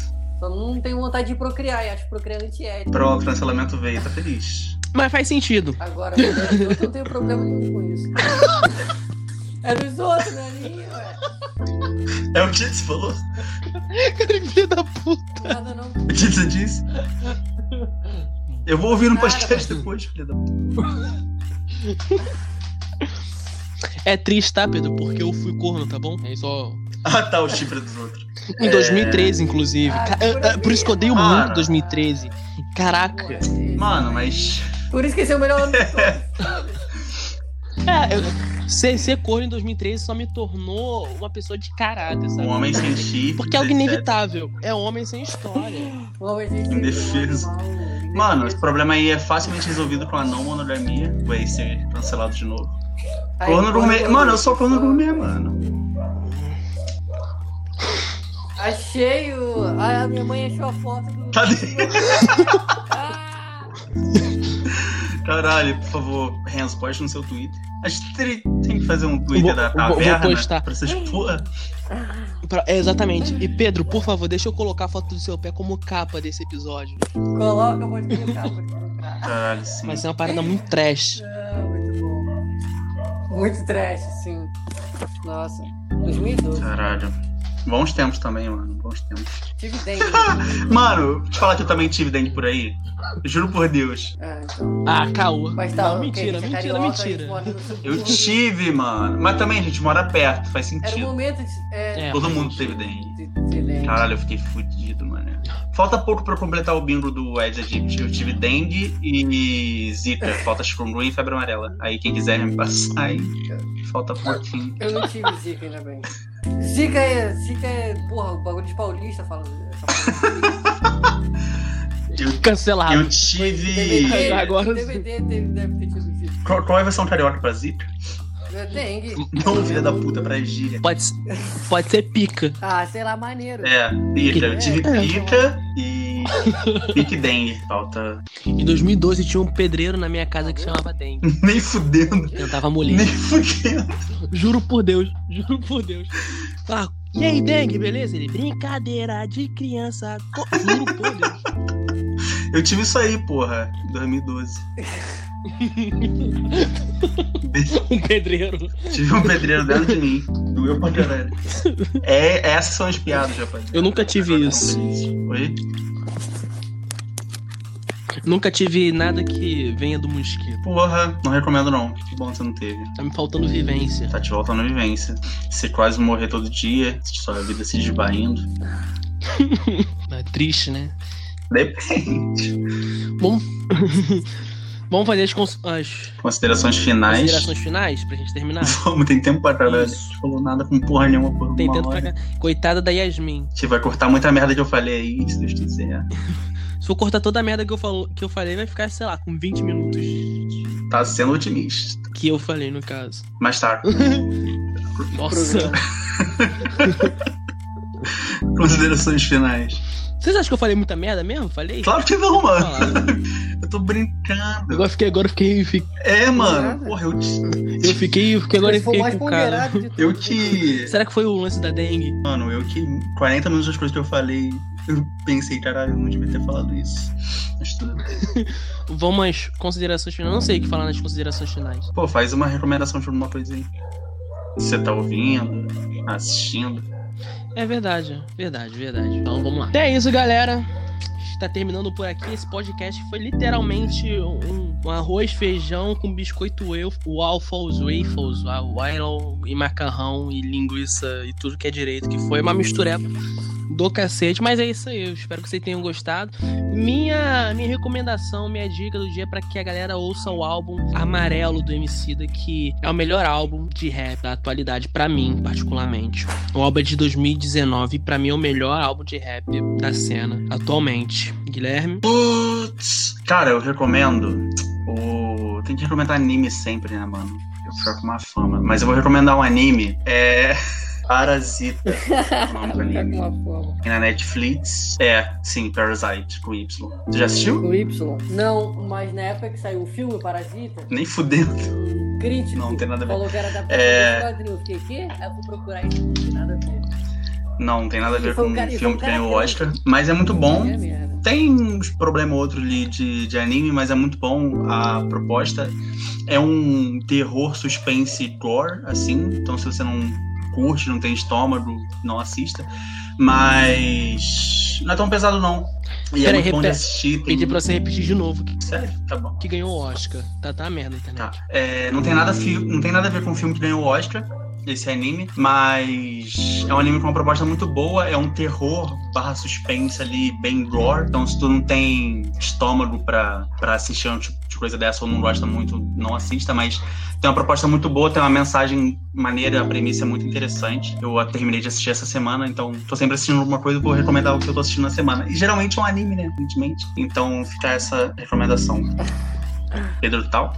Só não tenho vontade de procriar e acho procriar antiético. Pronto, cancelamento veio, tá feliz. Mas faz sentido. Agora, eu não tenho problema nenhum com isso. [laughs] É dos outros, não é. É o que você falou? Cara, filho da puta. Nada não. O que você disse? Eu vou ouvir no Nada, podcast mas- depois, filha da puta. É triste, tá, Pedro? Porque eu fui corno, tá bom? É só. [laughs] Ah, tá, o chifre dos outros. Em É. 2013, inclusive. Ah, é- é por isso que eu odeio Ah, muito não. 2013. Caraca. Mano, mas. Por isso que esse é o melhor ano. [laughs] É, eu- ser, ser corno em 2013 só me tornou uma pessoa de caráter, sabe? Um homem sem chifre. Porque é algo inevitável. É homem sem história. Vamos ver se Indefeso. Mano, esse problema aí é facilmente resolvido com a não monogamia. Vai ser cancelado de novo. Aí, Corno gourmet. Mano, eu sou corno gourmet, mano. Achei o. Ah, a minha mãe achou a foto do. Cadê? Ah! Caralho, por favor, Renzo, poste no seu Twitter. A gente tem que fazer um Twitter Vou- da vou- vou taverna postar. pra essas porra. Pra- é, exatamente. E Pedro, por favor, deixa eu colocar a foto do seu pé como capa desse episódio. Coloca, pode colocar. Caralho, sim. Vai ser uma parada muito trash. Ah, muito bom. Muito trash, sim. Nossa. 2012. Caralho. Bons tempos também, mano. Bons tempos. Tive dengue. [laughs] Mano, te falar que eu também tive dengue por aí. Juro por Deus. Ah, então. Ah, caô. Mas tá, Não, mentira, gente é mentira, carioca, gente mentira. Eu tive, mano. Mas também a gente mora perto, faz Era o sentido. momento de. É, É, Todo mundo sentido. teve dengue. de dengue. Caralho, eu fiquei fudido, mano. Falta pouco pra eu completar o bingo do Ed Egypt. Eu tive dengue e zika. Falta chikungunya e febre amarela. Aí quem quiser me passar aí, falta pouquinho. Eu não tive Zika, ainda bem. Zika é. Zika é. Porra, o bagulho de paulista fala. Essa porra. [laughs] Eu, Cancelado. eu tive... DVD. Agora DVD deve, deve ter tido Zika. Qual, qual é a versão carioca pra zika? É dengue. Não, filha da puta, pra gíria. Pode, pode ser pica. Ah, sei lá, maneiro. É, pica. Eu tive É. pica e... [laughs] Pique dengue. Falta... Em 2012 tinha um pedreiro na minha casa que chamava Dengue. [laughs] Nem fudendo. Tentava mulher. Nem fudendo. Juro por Deus, juro por Deus. Ah, e aí, Dengue, beleza? Ele, brincadeira de criança. Juro por Deus. [laughs] Eu tive isso aí, porra, em 2012. [laughs] Um pedreiro. Tive um pedreiro dentro de mim. Doeu pra caralho. É, essas são as piadas, rapaz. Eu nunca tive Agora isso. Oi? Nunca tive nada que venha do mosquito. Porra, não recomendo não. Que bom que você não teve. Tá me faltando vivência. Tá te voltando a vivência. Você quase morrer todo dia, sua vida se desbaindo. [laughs] É triste, né? Depende. Bom. Vamos fazer as, cons- as Considerações finais. considerações finais pra gente terminar? [laughs] Vamos, tem tempo pra caralho. A gente falou nada com porra nenhuma por Tem uma tanto pra hora. cá. Coitada da Yasmin. Gente vai cortar muita merda que eu falei aí, se Deus quiser. [laughs] Se eu cortar toda a merda que eu, falo, que eu falei, vai ficar, sei lá, com 20 minutos. Tá sendo otimista. Que eu falei, no caso. Mas tá. [laughs] Nossa. Considerações finais. Vocês acham que eu falei muita merda mesmo? Falei? Claro que não, mano. Tô brincando. Agora eu fiquei, agora fiquei, fi- É, mano. Nada. Porra, eu te. eu fiquei, eu fiquei agora eu fiquei com o cara. Eu te. [laughs] Será que foi o lance da dengue? Mano, eu que. 40 minutos das coisas que eu falei, eu pensei, caralho, eu não devia ter falado isso. Mas tudo bem. [laughs] Vamos às considerações finais. Eu não sei o que falar nas considerações finais. Pô, faz uma recomendação de alguma coisa aí. Você tá ouvindo, assistindo. É verdade, verdade, verdade. Então vamos lá. É isso, galera. Está terminando por aqui. Esse podcast foi literalmente um, um arroz, feijão com biscoito waff- waffles, waffles, wa- waffle e macarrão e linguiça e tudo que é direito, que foi uma mistureba do cacete. Mas é isso aí. Eu espero que vocês tenham gostado. Minha, minha recomendação, minha dica do dia é para que a galera ouça o álbum Amarelo do Emicida, que é o melhor álbum de rap da atualidade pra mim, particularmente. O álbum é de 2019 e pra mim é o melhor álbum de rap da cena atualmente. Guilherme? Putz. Cara, eu recomendo o. Tem que recomendar anime sempre, né, mano? Eu fico com uma fama. Mas eu vou recomendar um anime. É. [laughs] Parasita. é [laughs] o nome do Tá anime. fome. E na Netflix. É, sim, Parasite, com Y. Tu já assistiu? Com Y. Não, mas na época que saiu o filme Parasita, Nem fudendo. um crítico Não, não tem nada a ver. falou que era adaptação É. quadrinho. Eu fiquei, quê? Aí eu fui procurar isso, não tem nada a ver. Não, não tem nada a ver com um o e filme que um ganhou o que- Oscar. Mas é muito bom. É. Tem uns problema ou outro ali de, de anime, mas é muito bom a proposta. É um terror, suspense, gore, assim. Então, se você não curte, não tem estômago, não assista. Mas não é tão pesado, não. E é Peraí, muito bom de assistir. Tem... Pedi pra você repetir de novo que, Sério? Tá bom. que ganhou o Oscar. Tá, tá merda a internet. Tá. É, não, tem nada fi- não tem nada a ver com o filme que ganhou o Oscar, esse anime, mas é um anime com uma proposta muito boa, é um terror barra suspense ali, bem gore. Então se tu não tem estômago pra, pra assistir um tipo coisa dessa ou não gosta muito, não assista, mas tem uma proposta muito boa, tem uma mensagem maneira, a premissa é muito interessante. Eu terminei de assistir essa semana, então tô sempre assistindo alguma coisa, vou recomendar o que eu tô assistindo na semana. E geralmente é um anime, né? Evidentemente. Então fica essa recomendação. Pedro Tal?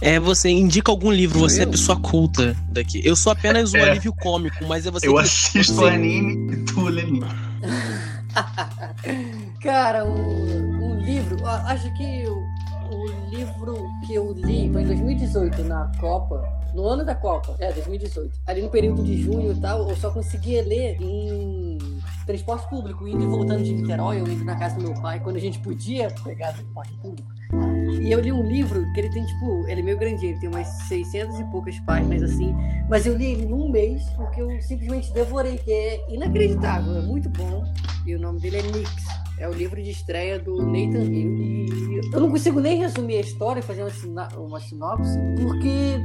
É, você indica algum livro, você é pessoa culta daqui. Eu sou apenas um [laughs] É. alívio cômico, mas é você Eu que... assisto você- anime e tu lê [laughs] livro. Cara, um, um livro, acho que o, livro que eu li foi em 2018, na Copa, no ano da Copa, é, 2018. Ali no período de junho e tal, eu só conseguia ler em transporte público, indo e voltando de Niterói, ou indo na casa do meu pai, quando a gente podia pegar transporte público. E eu li um livro que ele tem, tipo, ele é meio grandinho, ele tem umas 600 e poucas páginas, assim. Mas eu li ele num mês, porque eu simplesmente devorei, que é inacreditável, é muito bom. E o nome dele é Nix. É o livro de estreia do Nathan Hill. E eu não consigo nem resumir a história, sina- uma sinopse, porque,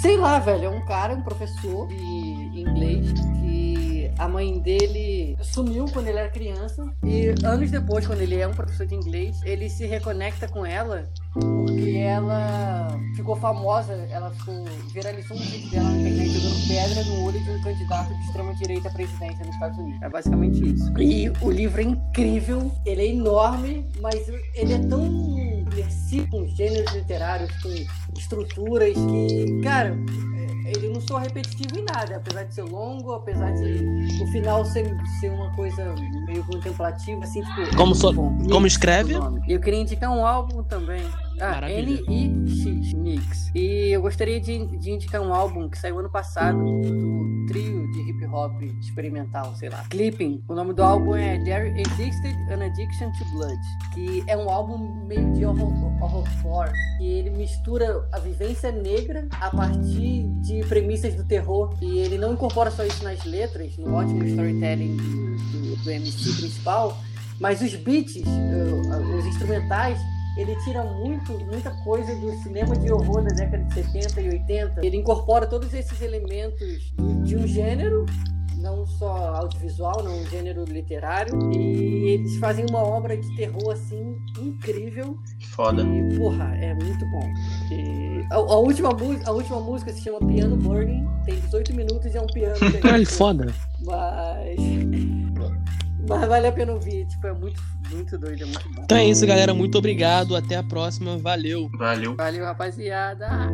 sei lá, velho, é um cara, um professor de inglês, que a mãe dele sumiu quando ele era criança. E anos depois, quando ele é um professor de inglês, ele se reconecta com ela porque ela ficou famosa, ela ficou, viralizou um vídeo dela na internet jogando pedra no olho de um candidato de extrema-direita à presidência nos Estados Unidos. É basicamente isso. E o livro é incrível, ele é enorme, mas ele é tão imersivo com gêneros literários, com estruturas que, cara, ele não soa repetitivo em nada, apesar de ser longo, apesar de o final ser, ser uma coisa meio contemplativa, assim, tipo. Como so- bom, como escreve? Eu queria indicar um álbum também. Ah. N-I-X, Mix. E eu gostaria de, de indicar um álbum que saiu ano passado do trio de hip hop experimental, sei lá. Clipping. O nome do álbum é There Existed an Addiction to Blood. Que é um álbum meio de horror, horrorcore. E ele mistura a vivência negra a partir de premissas do terror. E ele não incorpora só isso nas letras, no ótimo storytelling do, do, do MC principal Mas os beats, uh, os instrumentais, ele tira muito, muita coisa do cinema de horror da década de 70 e 80. Ele incorpora todos esses elementos de um gênero não só audiovisual, não um gênero literário. E eles fazem uma obra de terror assim incrível. Foda. E, porra, é muito bom. E a, a última, a última música se chama Piano Burning, tem 18 minutos e é um piano. Caralho, [laughs] foda. Mas. Mas vale a pena ouvir, tipo, é muito, muito doido, é muito bom. Então é isso, galera. Muito obrigado. Até a próxima. Valeu. Valeu. Valeu, rapaziada.